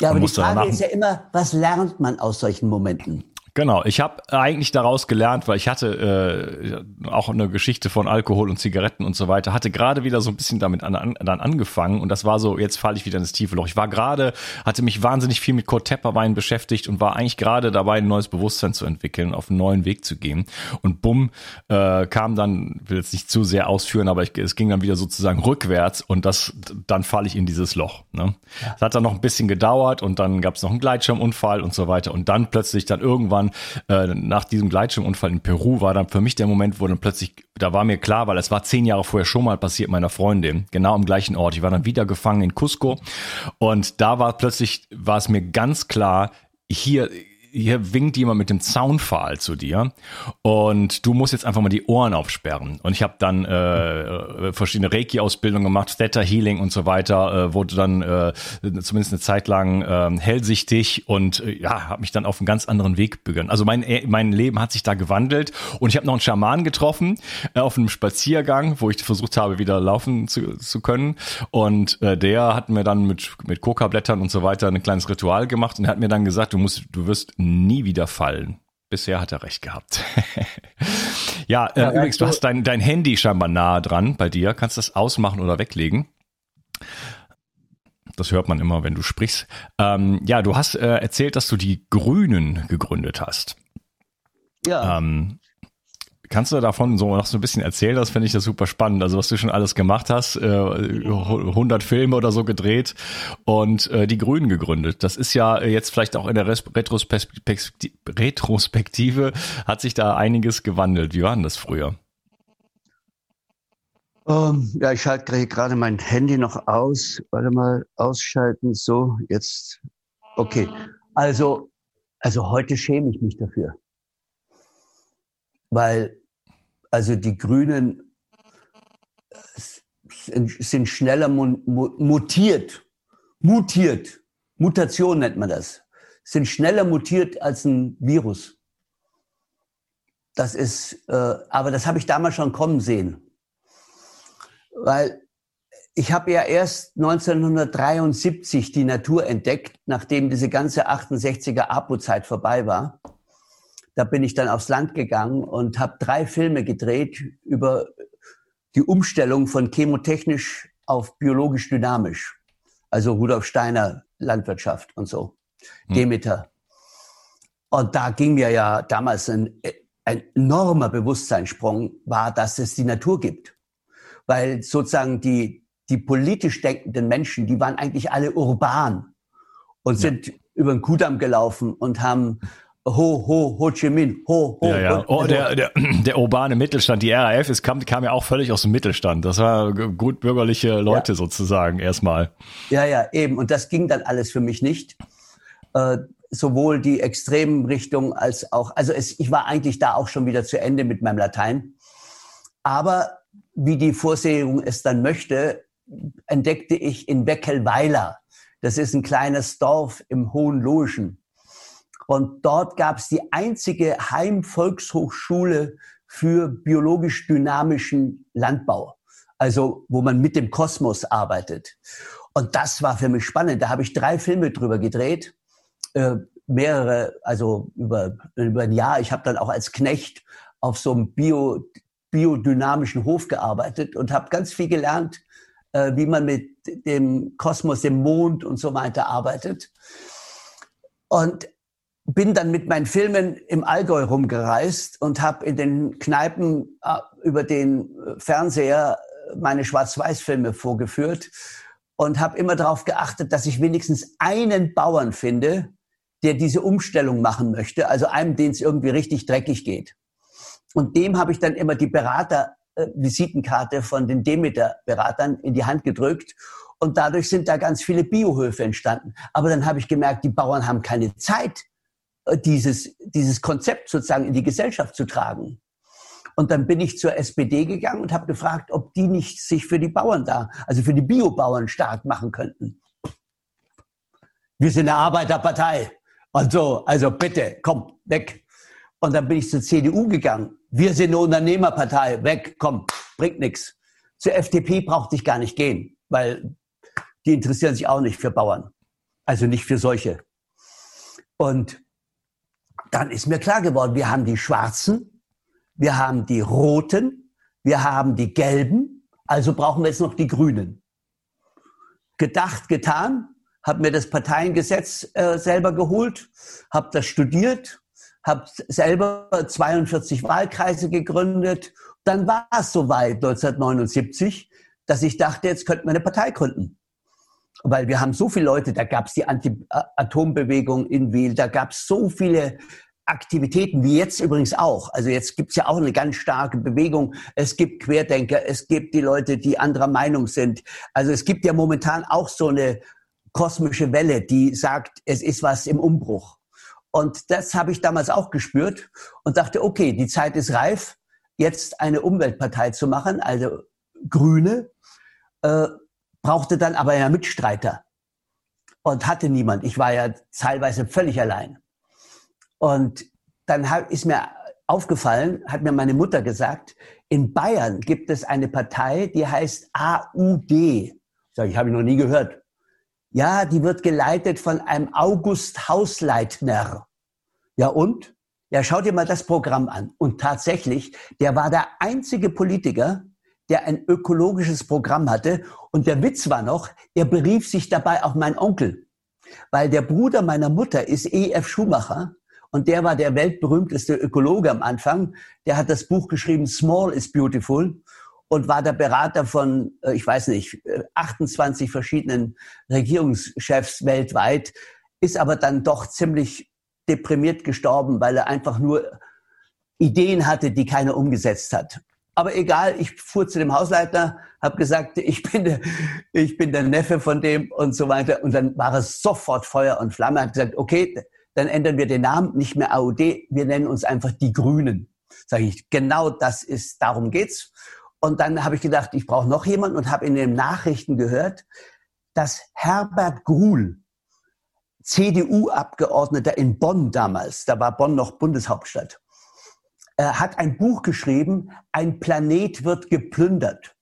Ja, aber die Frage ist ja immer, was lernt man aus solchen Momenten? Genau, ich habe eigentlich daraus gelernt, weil ich hatte äh, auch eine Geschichte von Alkohol und Zigaretten und so weiter, hatte gerade wieder so ein bisschen damit an, an, dann angefangen und das war so, jetzt falle ich wieder ins tiefe Loch. Ich war gerade, hatte mich wahnsinnig viel mit Kurt Tepperwein beschäftigt und war eigentlich gerade dabei, ein neues Bewusstsein zu entwickeln, auf einen neuen Weg zu gehen. Und bumm, äh, kam dann, will jetzt nicht zu sehr ausführen, aber ich, es ging dann wieder sozusagen rückwärts und das, dann falle ich in dieses Loch. Ne? Ja. Das hat dann noch ein bisschen gedauert und dann gab es noch einen Gleitschirmunfall und so weiter und dann plötzlich dann irgendwann waren, äh, nach diesem Gleitschirmunfall in Peru war dann für mich der Moment, wo dann plötzlich, da war mir klar, weil es war zehn Jahre vorher schon mal passiert meiner Freundin, genau am gleichen Ort. Ich war dann wieder gefangen in Cusco und da war plötzlich, war es mir ganz klar, hier, hier winkt jemand mit dem Zaunpfahl zu dir und du musst jetzt einfach mal die Ohren aufsperren. Und ich habe dann äh, äh, verschiedene Reiki-Ausbildungen gemacht, Theta Healing und so weiter, äh, wurde dann äh, zumindest eine Zeit lang äh, hellsichtig und äh, ja, habe mich dann auf einen ganz anderen Weg begonnen. Also mein, äh, mein Leben hat sich da gewandelt und ich habe noch einen Schaman getroffen äh, auf einem Spaziergang, wo ich versucht habe, wieder laufen zu, zu können. Und äh, der hat mir dann mit, mit Coca-Blättern und so weiter ein kleines Ritual gemacht und hat mir dann gesagt, du musst, du wirst nie wieder fallen. Bisher hat er recht gehabt. ja, äh, ja, übrigens, du hast dein, dein Handy scheinbar nahe dran bei dir. Kannst das ausmachen oder weglegen? Das hört man immer, wenn du sprichst. Ähm, ja, du hast äh, erzählt, dass du die Grünen gegründet hast. Ja. Ähm, Kannst du davon so noch so ein bisschen erzählen? Das finde ich das super spannend. Also was du schon alles gemacht hast, äh, 100 Filme oder so gedreht und äh, die Grünen gegründet. Das ist ja jetzt vielleicht auch in der Retrospektive hat sich da einiges gewandelt. Wie war denn das früher? Um, ähm, ja, ich schalte gerade mein Handy noch aus. Warte mal, ausschalten. So, jetzt. Okay. Also, also heute schäme ich mich dafür. Weil also die Grünen sind schneller mutiert, mutiert, Mutation nennt man das, sind schneller mutiert als ein Virus. Das ist, äh, aber das habe ich damals schon kommen sehen. Weil ich habe ja erst 1973 die Natur entdeckt, nachdem diese ganze 68er APO-Zeit vorbei war. Da bin ich dann aufs Land gegangen und habe drei Filme gedreht über die Umstellung von chemotechnisch auf biologisch dynamisch. Also Rudolf Steiner Landwirtschaft und so. Hm. Demeter. Und da ging mir ja damals ein, ein enormer Bewusstseinssprung war, dass es die Natur gibt. Weil sozusagen die, die politisch denkenden Menschen, die waren eigentlich alle urban und sind ja. über den Kudamm gelaufen und haben Ho, ho, Ho Chi Minh, ho, ho. Ja, ja. Oh, der, der, der urbane Mittelstand, die RAF, es kam, kam ja auch völlig aus dem Mittelstand. Das war gut bürgerliche Leute ja. sozusagen erstmal. Ja, ja, eben. Und das ging dann alles für mich nicht. Äh, sowohl die extremen Richtungen als auch, also es, ich war eigentlich da auch schon wieder zu Ende mit meinem Latein. Aber wie die Vorsehung es dann möchte, entdeckte ich in Beckelweiler, das ist ein kleines Dorf im Hohenlohischen, und dort gab es die einzige Heimvolkshochschule für biologisch dynamischen Landbau, also wo man mit dem Kosmos arbeitet. Und das war für mich spannend. Da habe ich drei Filme drüber gedreht, äh, mehrere, also über, über ein Jahr. Ich habe dann auch als Knecht auf so einem Bio, biodynamischen Hof gearbeitet und habe ganz viel gelernt, äh, wie man mit dem Kosmos, dem Mond und so weiter arbeitet. Und bin dann mit meinen Filmen im Allgäu rumgereist und habe in den Kneipen äh, über den Fernseher meine Schwarz-Weiß-Filme vorgeführt und habe immer darauf geachtet, dass ich wenigstens einen Bauern finde, der diese Umstellung machen möchte, also einem, den es irgendwie richtig dreckig geht. Und dem habe ich dann immer die Berater-Visitenkarte äh, von den Demeter-Beratern in die Hand gedrückt und dadurch sind da ganz viele Biohöfe entstanden. Aber dann habe ich gemerkt, die Bauern haben keine Zeit, äh, dieses, dieses Konzept sozusagen in die Gesellschaft zu tragen. Und dann bin ich zur SPD gegangen und habe gefragt, ob die nicht sich für die Bauern da, also für die Biobauern stark machen könnten. Wir sind eine Arbeiterpartei. Und so, also bitte, komm, weg. Und dann bin ich zur CDU gegangen. Wir sind eine Unternehmerpartei. Weg, komm, bringt nichts. Zur FDP brauchte ich gar nicht gehen, weil die interessieren sich auch nicht für Bauern. Also nicht für solche. Und dann ist mir klar geworden, wir haben die Schwarzen, wir haben die Roten, wir haben die Gelben, also brauchen wir jetzt noch die Grünen. Gedacht, getan, habe mir das Parteiengesetz äh, selber geholt, habe das studiert, habe selber 42 Wahlkreise gegründet. Dann war es soweit 1979, dass ich dachte, jetzt könnten wir eine Partei gründen weil wir haben so viele Leute, da gab es die Anti-Atom-Bewegung in Wiel, da gab es so viele Aktivitäten, wie jetzt übrigens auch. Also jetzt gibt es ja auch eine ganz starke Bewegung. Es gibt Querdenker, es gibt die Leute, die anderer Meinung sind. Also es gibt ja momentan auch so eine kosmische Welle, die sagt, es ist was im Umbruch. Und das habe ich damals auch gespürt und dachte, okay, die Zeit ist reif, jetzt eine Umweltpartei zu machen, also Grüne. Äh, brauchte dann aber ja Mitstreiter und hatte niemand. Ich war ja teilweise völlig allein. Und dann ist mir aufgefallen, hat mir meine Mutter gesagt, in Bayern gibt es eine Partei, die heißt AUD. Ich, habe ich noch nie gehört. Ja, die wird geleitet von einem August Hausleitner. Ja und? Ja, schau dir mal das Programm an. Und tatsächlich, der war der einzige Politiker, der ein ökologisches Programm hatte. Und der Witz war noch, er berief sich dabei auch mein Onkel. Weil der Bruder meiner Mutter ist E.F. Schumacher und der war der weltberühmteste Ökologe am Anfang. Der hat das Buch geschrieben, Small is Beautiful und war der Berater von, äh, ich weiß nicht, 28 äh, verschiedenen Regierungschefs weltweit, ist aber dann doch ziemlich deprimiert gestorben, weil er einfach nur Ideen hatte, die keiner umgesetzt hat. Aber egal, ich fuhr zu dem Hausleiter, habe gesagt, ich bin, der, ich bin der Neffe von dem und so weiter. Und dann war es sofort Feuer und Flamme. Hat gesagt, okay, dann ändern wir den Namen, nicht mehr AUD, wir nennen uns einfach die Grünen. Sage ich, genau das ist, darum geht's. Und dann habe ich gedacht, ich brauche noch jemanden und habe in den Nachrichten gehört, dass Herbert Gruhl, CDU-Abgeordneter in Bonn damals, da war Bonn noch Bundeshauptstadt, äh, hat ein Buch geschrieben, Ein Planet wird geplündert.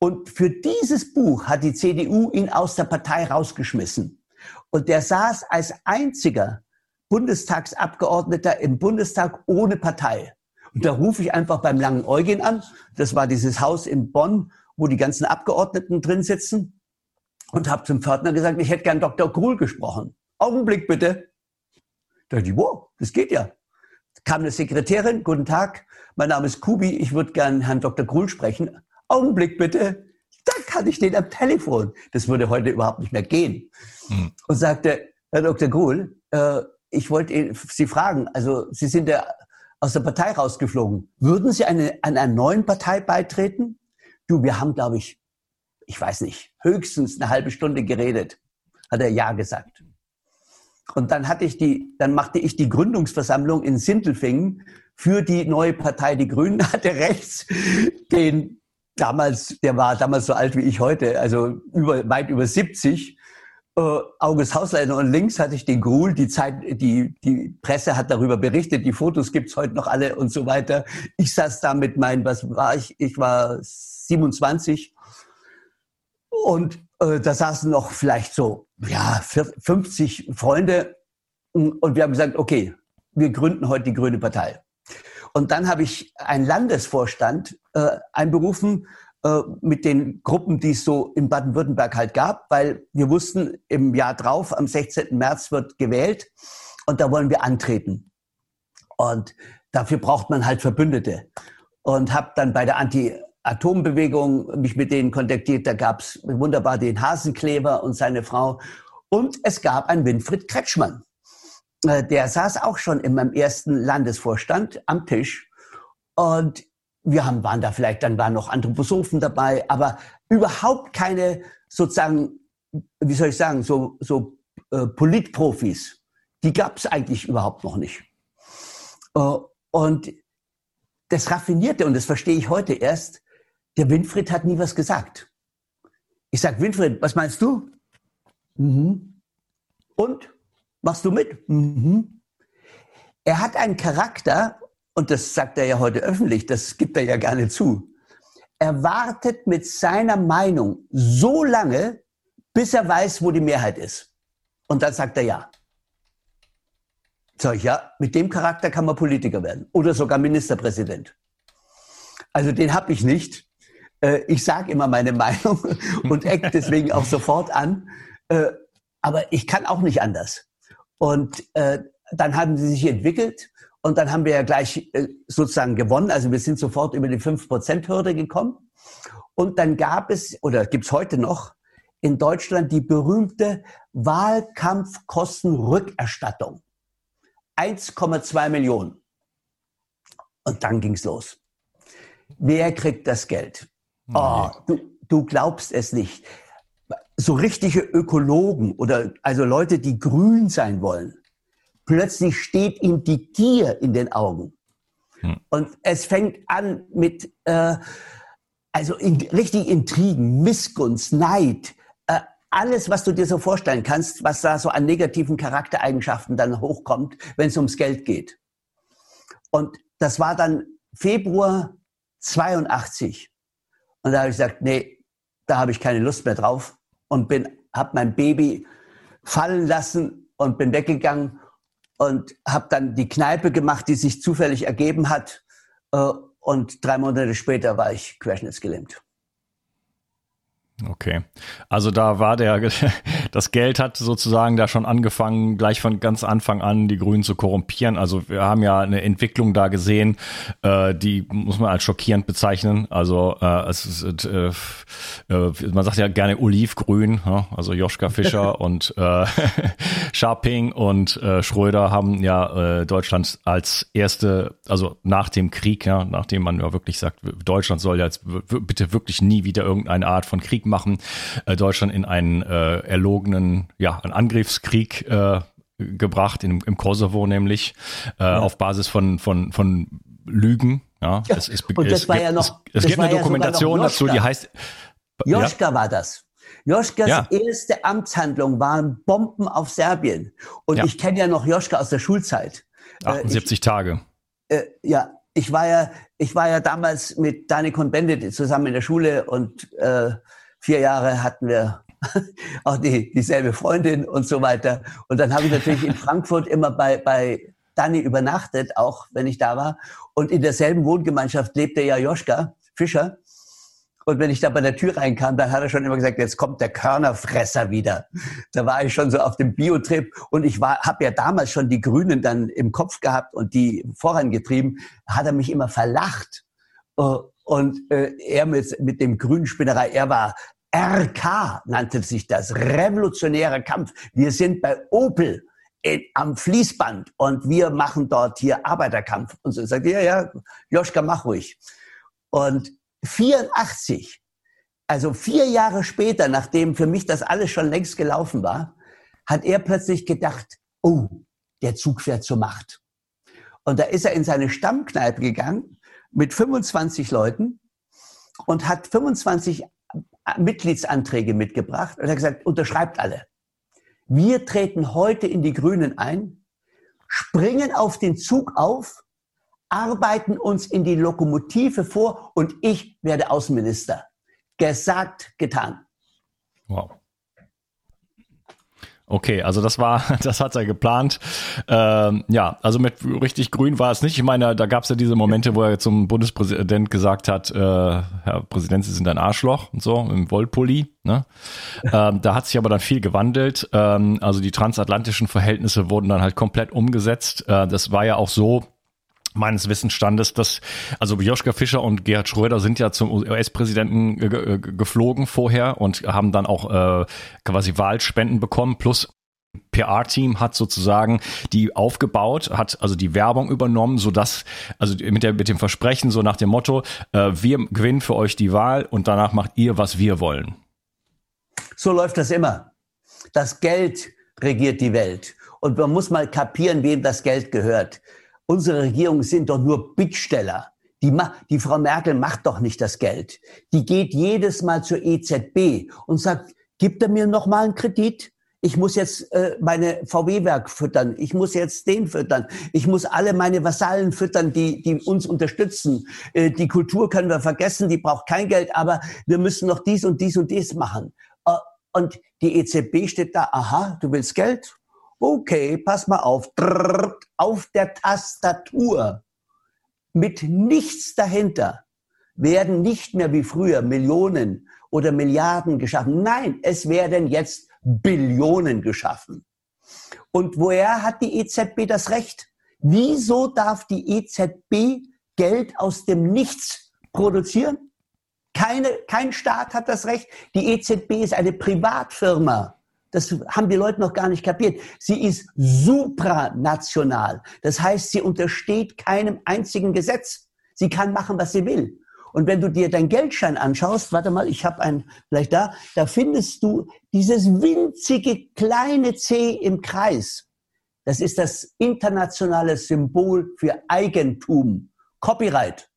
Und für dieses Buch hat die CDU ihn aus der Partei rausgeschmissen. Und der saß als einziger Bundestagsabgeordneter im Bundestag ohne Partei. Und da rufe ich einfach beim Langen Eugen an. Das war dieses Haus in Bonn, wo die ganzen Abgeordneten drin sitzen. Und habe zum Pförtner gesagt, ich hätte gern Dr. Gruhl gesprochen. Augenblick bitte. Da dachte ich, wow, das geht ja kam eine Sekretärin, guten Tag, mein Name ist Kubi, ich würde gern Herrn Dr. Gruhl sprechen. Augenblick bitte. zack, hatte ich den am Telefon. Das würde heute überhaupt nicht mehr gehen. Hm. Und sagte, Herr Dr. Gruhl, äh, ich wollte Sie fragen, also Sie sind ja aus der Partei rausgeflogen. Würden Sie eine, einer neuen Partei beitreten? Du, wir haben, glaube ich, ich weiß nicht, höchstens eine halbe Stunde geredet. Hat er Ja gesagt. Und dann hatte ich die, dann machte ich die Gründungsversammlung in Sintelfingen für die neue Partei Die Grünen, hatte rechts den damals, der war damals so alt wie ich heute, also über, weit über 70, äh, August Hausleiter und links hatte ich den Gruhl, die Zeit, die, die Presse hat darüber berichtet, die Fotos gibt's heute noch alle und so weiter. Ich saß da mit meinen, was war ich? Ich war 27 und äh, da saßen noch vielleicht so, ja, 50 Freunde und wir haben gesagt, okay, wir gründen heute die Grüne Partei. Und dann habe ich einen Landesvorstand äh, einberufen, äh, mit den Gruppen, die es so in Baden-Württemberg halt gab, weil wir wussten, im Jahr drauf, am 16. März wird gewählt und da wollen wir antreten. Und dafür braucht man halt Verbündete. Und habe dann bei der Anti-Atom-Bewegung mich mit denen kontaktiert. Da gab es wunderbar den Hasenkleber und seine Frau. Und es gab einen Winfried Kretschmann. Äh, der saß auch schon in meinem ersten Landesvorstand am Tisch. Und wir haben, waren da vielleicht, dann waren noch Anthroposophen dabei, aber überhaupt keine sozusagen, wie soll ich sagen, so, so äh, Politprofis. Die gab es eigentlich überhaupt noch nicht. Äh, und das Raffinierte, und das verstehe ich heute erst, der Winfried hat nie was gesagt. Ich sag, Winfried, was meinst du? Mhm. Und? Machst du mit? Mhm. Er hat einen Charakter, und das sagt er ja heute öffentlich, das gibt er ja gerne zu, er wartet mit seiner Meinung so lange, bis er weiß, wo die Mehrheit ist. Und dann sagt er ja. Sag ich, ja, mit dem Charakter kann man Politiker werden oder sogar Ministerpräsident. Also den habe ich nicht. Äh, ich sage immer meine Meinung und eck deswegen auch sofort an. Äh, aber ich kann auch nicht anders. Und äh, dann haben sie sich entwickelt und dann haben wir ja gleich äh, sozusagen gewonnen. Also wir sind sofort über die 5%-Hürde gekommen. Und dann gab es, oder gibt es heute noch, in Deutschland die berühmte Wahlkampfkostenrückerstattung. 1,2 Millionen. Und dann ging's los. Wer kriegt das Geld? Oh, du, du glaubst es nicht. So richtige Ökologen oder also Leute, die grün sein wollen, plötzlich steht ihm die Gier in den Augen. Hm. Und es fängt an mit, äh, also in, richtig Intrigen, Missgunst, Neid, äh, alles, was du dir so vorstellen kannst, was da so an negativen Charaktereigenschaften dann hochkommt, wenn es ums Geld geht. Und das war dann Februar 82. Und da habe ich gesagt, nee, da habe ich keine Lust mehr drauf und bin, habe mein Baby fallen lassen und bin weggegangen und habe dann die Kneipe gemacht, die sich zufällig ergeben hat. Äh, und drei Monate später war ich querschnittsgelähmt. Okay. Also da war der, das Geld hat sozusagen da schon angefangen, gleich von ganz Anfang an die Grünen zu korrumpieren. Also wir haben ja eine Entwicklung da gesehen, äh, die muss man als schockierend bezeichnen. Also äh, es ist, äh, äh, man sagt ja gerne Olivgrün, ja? also Joschka Fischer und äh, Scharping und äh, Schröder haben ja äh, Deutschland als erste, also nach dem Krieg, ja, nachdem man ja wirklich sagt, Deutschland soll jetzt bitte wirklich nie wieder irgendeine Art von Krieg machen, äh, Deutschland in einen äh, erlogenen, ja, einen Angriffskrieg äh, gebracht, in, im Kosovo nämlich, äh, ja. auf Basis von, von, von Lügen. Ja, ja. Es, es, und das es, war ja noch. Es, es gibt eine Dokumentation dazu, die heißt. Joschka ja. war das. Joschkas ja. erste Amtshandlung waren Bomben auf Serbien. Und ich kenne ja noch Joschka aus der Schulzeit. 78 äh, ich, Tage. Äh, ja, ich war ja, ich war ja damals mit Danikon Bendit zusammen in der Schule und äh, vier Jahre hatten wir auch die, dieselbe Freundin und so weiter. Und dann habe ich natürlich in Frankfurt immer bei, bei Dani übernachtet, auch wenn ich da war. Und in derselben Wohngemeinschaft lebte ja Joschka Fischer. Und wenn ich da bei der Tür reinkam, dann hat er schon immer gesagt, jetzt kommt der Körnerfresser wieder. Da war ich schon so auf dem Biotrip und ich war, habe ja damals schon die Grünen dann im Kopf gehabt und die vorangetrieben. Hat er mich immer verlacht. Und äh, er mit, mit dem grünen Spinnerei, er war RK, nannte sich das, revolutionärer Kampf. Wir sind bei Opel in, am Fließband und wir machen dort hier Arbeiterkampf. Und so sagt er, ja, ja, Joschka, mach ruhig. Und 84, also vier Jahre später, nachdem für mich das alles schon längst gelaufen war, hat er plötzlich gedacht, oh, der Zug fährt zur Macht. Und da ist er in seine Stammkneipe gegangen mit 25 Leuten und hat 25 Mitgliedsanträge mitgebracht und hat gesagt, unterschreibt alle. Wir treten heute in die Grünen ein, springen auf den Zug auf, arbeiten uns in die Lokomotive vor und ich werde Außenminister. Gesagt, getan. Wow. Okay, also das war, das hat er geplant. Ähm, ja, also mit richtig grün war es nicht. Ich meine, da gab es ja diese Momente, wo er zum Bundespräsident gesagt hat, äh, Herr Präsident, Sie sind ein Arschloch und so, im Wollpulli. Ne? ähm, da hat sich aber dann viel gewandelt. Ähm, also die transatlantischen Verhältnisse wurden dann halt komplett umgesetzt. Äh, das war ja auch so, meines Wissensstandes, dass also Joschka Fischer und Gerhard Schröder sind ja zum US-Präsidenten geflogen vorher und haben dann auch äh, quasi Wahlspenden bekommen plus PR-Team hat sozusagen die aufgebaut, hat also die Werbung übernommen, so dass also mit der mit dem Versprechen so nach dem Motto, äh, wir gewinnen für euch die Wahl und danach macht ihr was wir wollen. So läuft das immer. Das Geld regiert die Welt und man muss mal kapieren, wem das Geld gehört unsere Regierung sind doch nur Bittsteller. Die, die Frau Merkel macht doch nicht das Geld. Die geht jedes Mal zur EZB und sagt, gibt er mir noch mal einen Kredit? Ich muss jetzt äh, meine VW-Werk füttern. Ich muss jetzt den füttern. Ich muss alle meine Vasallen füttern, die, die uns unterstützen. Äh, die Kultur können wir vergessen, die braucht kein Geld, aber wir müssen noch dies und dies und dies machen. Äh, und die EZB steht da, aha, du willst Geld? Okay, pass mal auf, auf der Tastatur mit nichts dahinter werden nicht mehr wie früher Millionen oder Milliarden geschaffen. Nein, es werden jetzt Billionen geschaffen. Und woher hat die EZB das Recht? Wieso darf die EZB Geld aus dem Nichts produzieren? Keine, kein Staat hat das Recht. Die EZB ist eine Privatfirma. Das haben die Leute noch gar nicht kapiert. Sie ist supranational. Das heißt, sie untersteht keinem einzigen Gesetz. Sie kann machen, was sie will. Und wenn du dir dein Geldschein anschaust, warte mal, ich habe einen vielleicht da, da findest du dieses winzige kleine C im Kreis. Das ist das internationale Symbol für Eigentum, Copyright.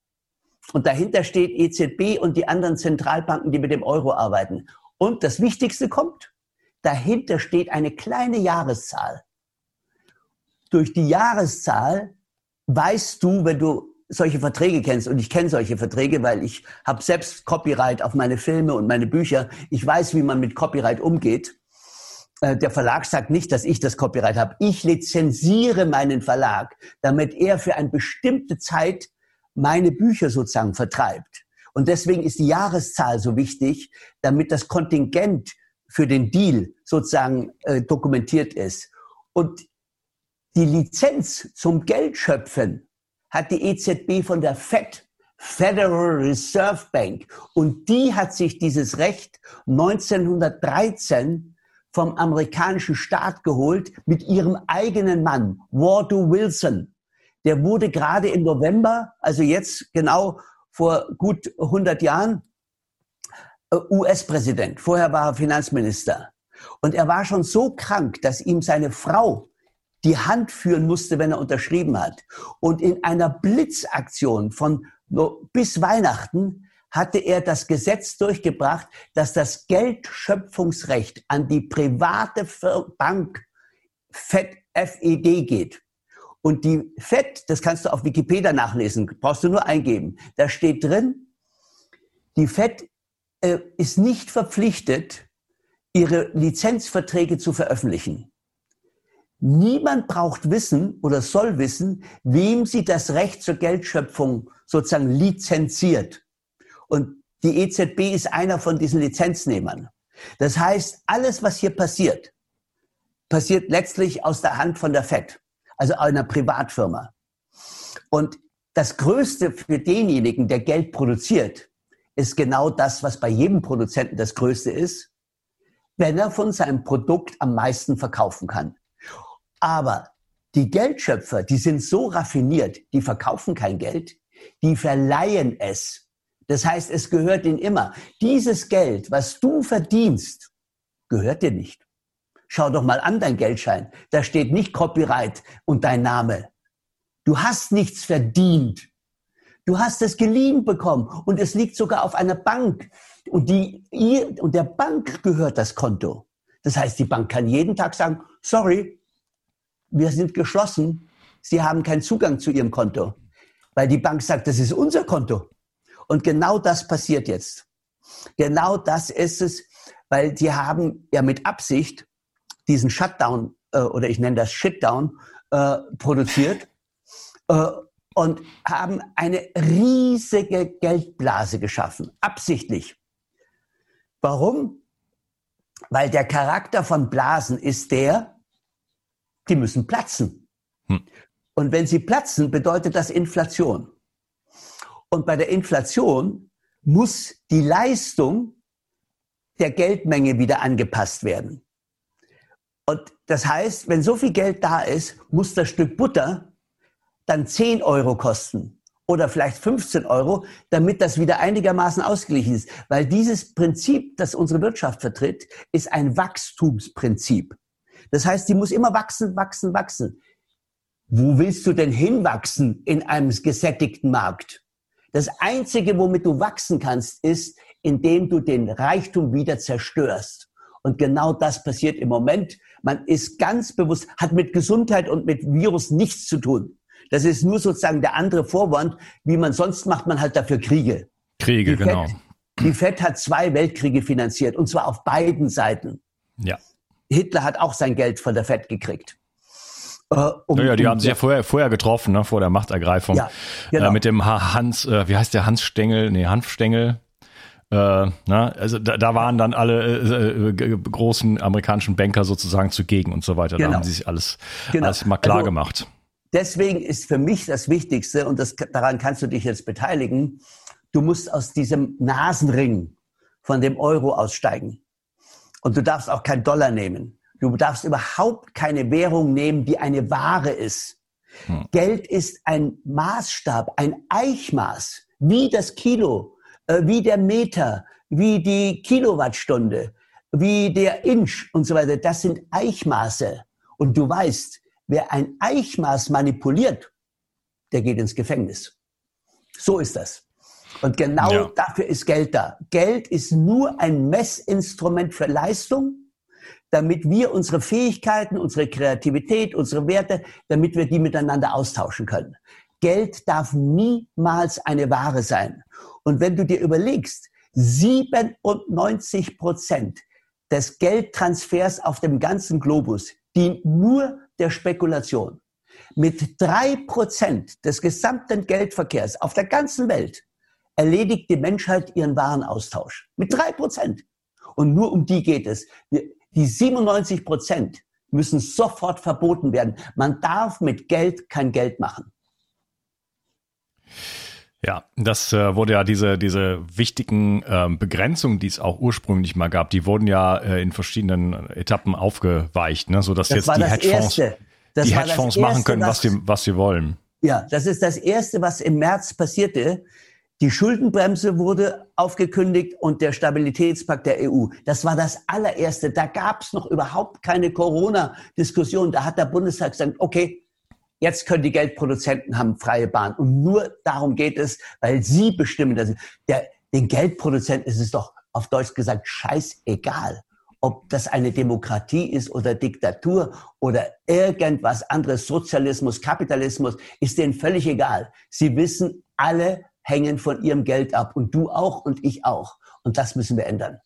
Und dahinter steht EZB und die anderen Zentralbanken, die mit dem Euro arbeiten. Und das Wichtigste kommt, dahinter steht eine kleine Jahreszahl. Durch die Jahreszahl weißt du, wenn du solche Verträge kennst, und ich kenne solche Verträge, weil ich habe selbst Copyright auf meine Filme und meine Bücher. Ich weiß, wie man mit Copyright umgeht. Äh, der Verlag sagt nicht, dass ich das Copyright habe. Ich lizenziere meinen Verlag, damit er für eine bestimmte Zeit meine Bücher sozusagen vertreibt. Und deswegen ist die Jahreszahl so wichtig, damit das Kontingent für den Deal sozusagen äh, dokumentiert ist. Und die Lizenz zum Geldschöpfen hat die EZB von der Fed, Federal Reserve Bank. Und die hat sich dieses Recht 1913 vom amerikanischen Staat geholt mit ihrem eigenen Mann, Wardo Wilson. Der wurde gerade im November, also jetzt genau vor gut 100 Jahren, US-Präsident. Vorher war er Finanzminister. Und er war schon so krank, dass ihm seine Frau die Hand führen musste, wenn er unterschrieben hat. Und in einer Blitzaktion von bis Weihnachten hatte er das Gesetz durchgebracht, dass das Geldschöpfungsrecht an die private Bank FED, FED geht. Und die FED, das kannst du auf Wikipedia nachlesen, brauchst du nur eingeben. Da steht drin, die FED äh, ist nicht verpflichtet, ihre Lizenzverträge zu veröffentlichen. Niemand braucht wissen oder soll wissen, wem sie das Recht zur Geldschöpfung sozusagen lizenziert. Und die EZB ist einer von diesen Lizenznehmern. Das heißt, alles, was hier passiert, passiert letztlich aus der Hand von der FED, also einer Privatfirma. Und das Größte für denjenigen, der Geld produziert, ist genau das, was bei jedem Produzenten das Größte ist, wenn er von seinem Produkt am meisten verkaufen kann. Aber die Geldschöpfer, die sind so raffiniert, die verkaufen kein Geld, die verleihen es. Das heißt, es gehört ihnen immer. Dieses Geld, was du verdienst, gehört dir nicht. Schau doch mal an dein Geldschein. Da steht nicht Copyright und dein Name. Du hast nichts verdient. Du hast es geliehen bekommen und es liegt sogar auf einer Bank und die ihr und der Bank gehört das Konto. Das heißt, die Bank kann jeden Tag sagen, sorry, wir sind geschlossen. Sie haben keinen Zugang zu Ihrem Konto, weil die Bank sagt, das ist unser Konto. Und genau das passiert jetzt. Genau das ist es, weil die haben ja mit Absicht diesen Shutdown äh, oder ich nenne das Shitdown äh, produziert äh, und haben eine riesige Geldblase geschaffen, absichtlich. Warum? Weil der Charakter von Blasen ist der, die müssen platzen. Hm. Und wenn sie platzen, bedeutet das Inflation. Und bei der Inflation muss die Leistung der Geldmenge wieder angepasst werden. Und das heißt, wenn so viel Geld da ist, muss das Stück Butter dann 10 Euro kosten oder vielleicht 15 Euro, damit das wieder einigermaßen ausgeglichen ist. Weil dieses Prinzip, das unsere Wirtschaft vertritt, ist ein Wachstumsprinzip. Das heißt, die muss immer wachsen, wachsen, wachsen. Wo willst du denn hinwachsen in einem gesättigten Markt? Das Einzige, womit du wachsen kannst, ist, indem du den Reichtum wieder zerstörst. Und genau das passiert im Moment. Man ist ganz bewusst, hat mit Gesundheit und mit Virus nichts zu tun. Das ist nur sozusagen der andere Vorwand, wie man sonst macht man halt dafür Kriege. Kriege, die genau. FED, die FED hat zwei Weltkriege finanziert und zwar auf beiden Seiten. Ja. Hitler hat auch sein Geld von der FED gekriegt. Äh, um, ja, die um, haben sich ja vorher, vorher getroffen, ne, vor der Machtergreifung. Ja, genau. Äh, mit dem Hans, äh, wie heißt der Hans Stengel? Nee, Hanfstengel. Äh, na, also da, da waren dann alle äh, äh, großen amerikanischen Banker sozusagen zugegen und so weiter. Genau. Da haben sie sich alles, genau. alles mal klar also, gemacht. Deswegen ist für mich das Wichtigste, und das, daran kannst du dich jetzt beteiligen, du musst aus diesem Nasenring von dem Euro aussteigen. Und du darfst auch kein Dollar nehmen. Du darfst überhaupt keine Währung nehmen, die eine Ware ist. Hm. Geld ist ein Maßstab, ein Eichmaß, wie das Kilo, äh, wie der Meter, wie die Kilowattstunde, wie der Inch und so weiter. Das sind Eichmaße. Und du weißt, wer ein Eichmaß manipuliert, der geht ins Gefängnis. So ist das. Und genau ja. dafür ist Geld da. Geld ist nur ein Messinstrument für Leistung, damit wir unsere Fähigkeiten, unsere Kreativität, unsere Werte, damit wir die miteinander austauschen können. Geld darf niemals eine Ware sein. Und wenn du dir überlegst, 97 Prozent des Geldtransfers auf dem ganzen Globus dient nur der Spekulation. Mit drei Prozent des gesamten Geldverkehrs auf der ganzen Welt erledigt die Menschheit ihren Warenaustausch. Mit drei Prozent. Und nur um die geht es. Die 97 Prozent müssen sofort verboten werden. Man darf mit Geld kein Geld machen. Ja, das äh, wurde ja diese diese wichtigen ähm, Begrenzungen, die es auch ursprünglich mal gab, die wurden ja äh, in verschiedenen Etappen aufgeweicht, ne, so dass jetzt die Hedgefonds die Hedgefonds machen können, was sie was sie wollen. Ja, das ist das erste, was im März passierte. Die Schuldenbremse wurde aufgekündigt und der Stabilitätspakt der EU. Das war das allererste. Da gab es noch überhaupt keine Corona-Diskussion. Da hat der Bundestag gesagt, okay, jetzt können die Geldproduzenten haben freie Bahn. Und nur darum geht es, weil sie bestimmen das. Der, den Geldproduzenten ist es doch auf Deutsch gesagt scheißegal, ob das eine Demokratie ist oder Diktatur oder irgendwas anderes, Sozialismus, Kapitalismus, ist denen völlig egal. Sie wissen alle, hängen von ihrem Geld ab und du auch und ich auch. Und das müssen wir ändern.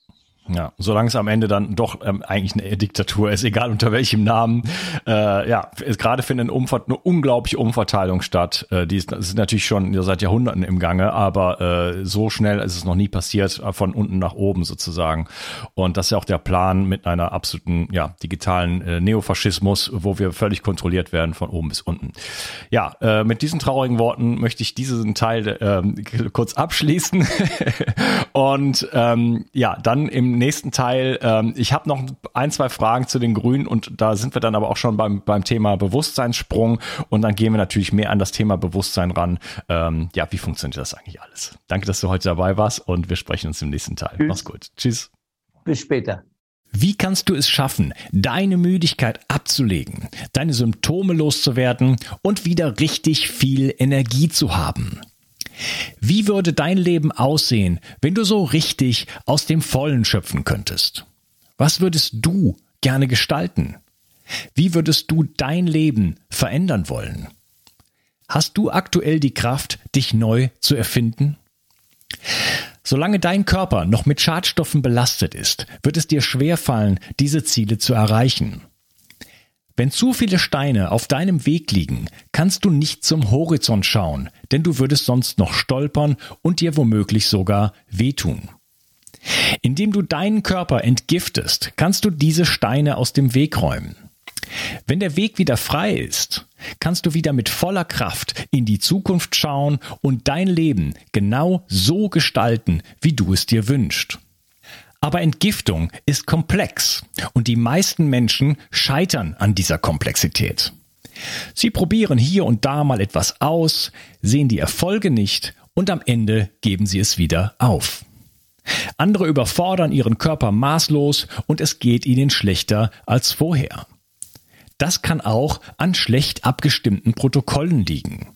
Ja, solange es am Ende dann doch ähm, eigentlich eine Diktatur ist, egal unter welchem Namen. Äh, ja, gerade findet eine, eine unglaubliche Umverteilung statt. Äh, die ist, ist natürlich schon seit Jahrhunderten im Gange, aber äh, so schnell ist es noch nie passiert, äh, von unten nach oben sozusagen. Und das ist ja auch der Plan mit einer absoluten, ja, digitalen äh, Neofaschismus, wo wir völlig kontrolliert werden von oben bis unten. Ja, äh, mit diesen traurigen Worten möchte ich diesen Teil äh, kurz abschließen. Und ähm, ja, dann im nächsten Teil, ähm, ich habe noch ein, zwei Fragen zu den Grünen und da sind wir dann aber auch schon beim, beim Thema Bewusstseinssprung und dann gehen wir natürlich mehr an das Thema Bewusstsein ran. Ähm, ja, wie funktioniert das eigentlich alles? Danke, dass du heute dabei warst und wir sprechen uns im nächsten Teil. Tschüss. Mach's gut. Tschüss. Bis später. Wie kannst du es schaffen, deine Müdigkeit abzulegen, deine Symptome loszuwerden und wieder richtig viel Energie zu haben? Wie würde dein Leben aussehen, wenn du so richtig aus dem Vollen schöpfen könntest? Was würdest du gerne gestalten? Wie würdest du dein Leben verändern wollen? Hast du aktuell die Kraft, dich neu zu erfinden? Solange dein Körper noch mit Schadstoffen belastet ist, wird es dir schwerfallen, diese Ziele zu erreichen. Wenn zu viele Steine auf deinem Weg liegen, kannst du nicht zum Horizont schauen, denn du würdest sonst noch stolpern und dir womöglich sogar wehtun. Indem du deinen Körper entgiftest, kannst du diese Steine aus dem Weg räumen. Wenn der Weg wieder frei ist, kannst du wieder mit voller Kraft in die Zukunft schauen und dein Leben genau so gestalten, wie du es dir wünschst. Aber Entgiftung ist komplex und die meisten Menschen scheitern an dieser Komplexität. Sie probieren hier und da mal etwas aus, sehen die Erfolge nicht und am Ende geben sie es wieder auf. Andere überfordern ihren Körper maßlos und es geht ihnen schlechter als vorher. Das kann auch an schlecht abgestimmten Protokollen liegen.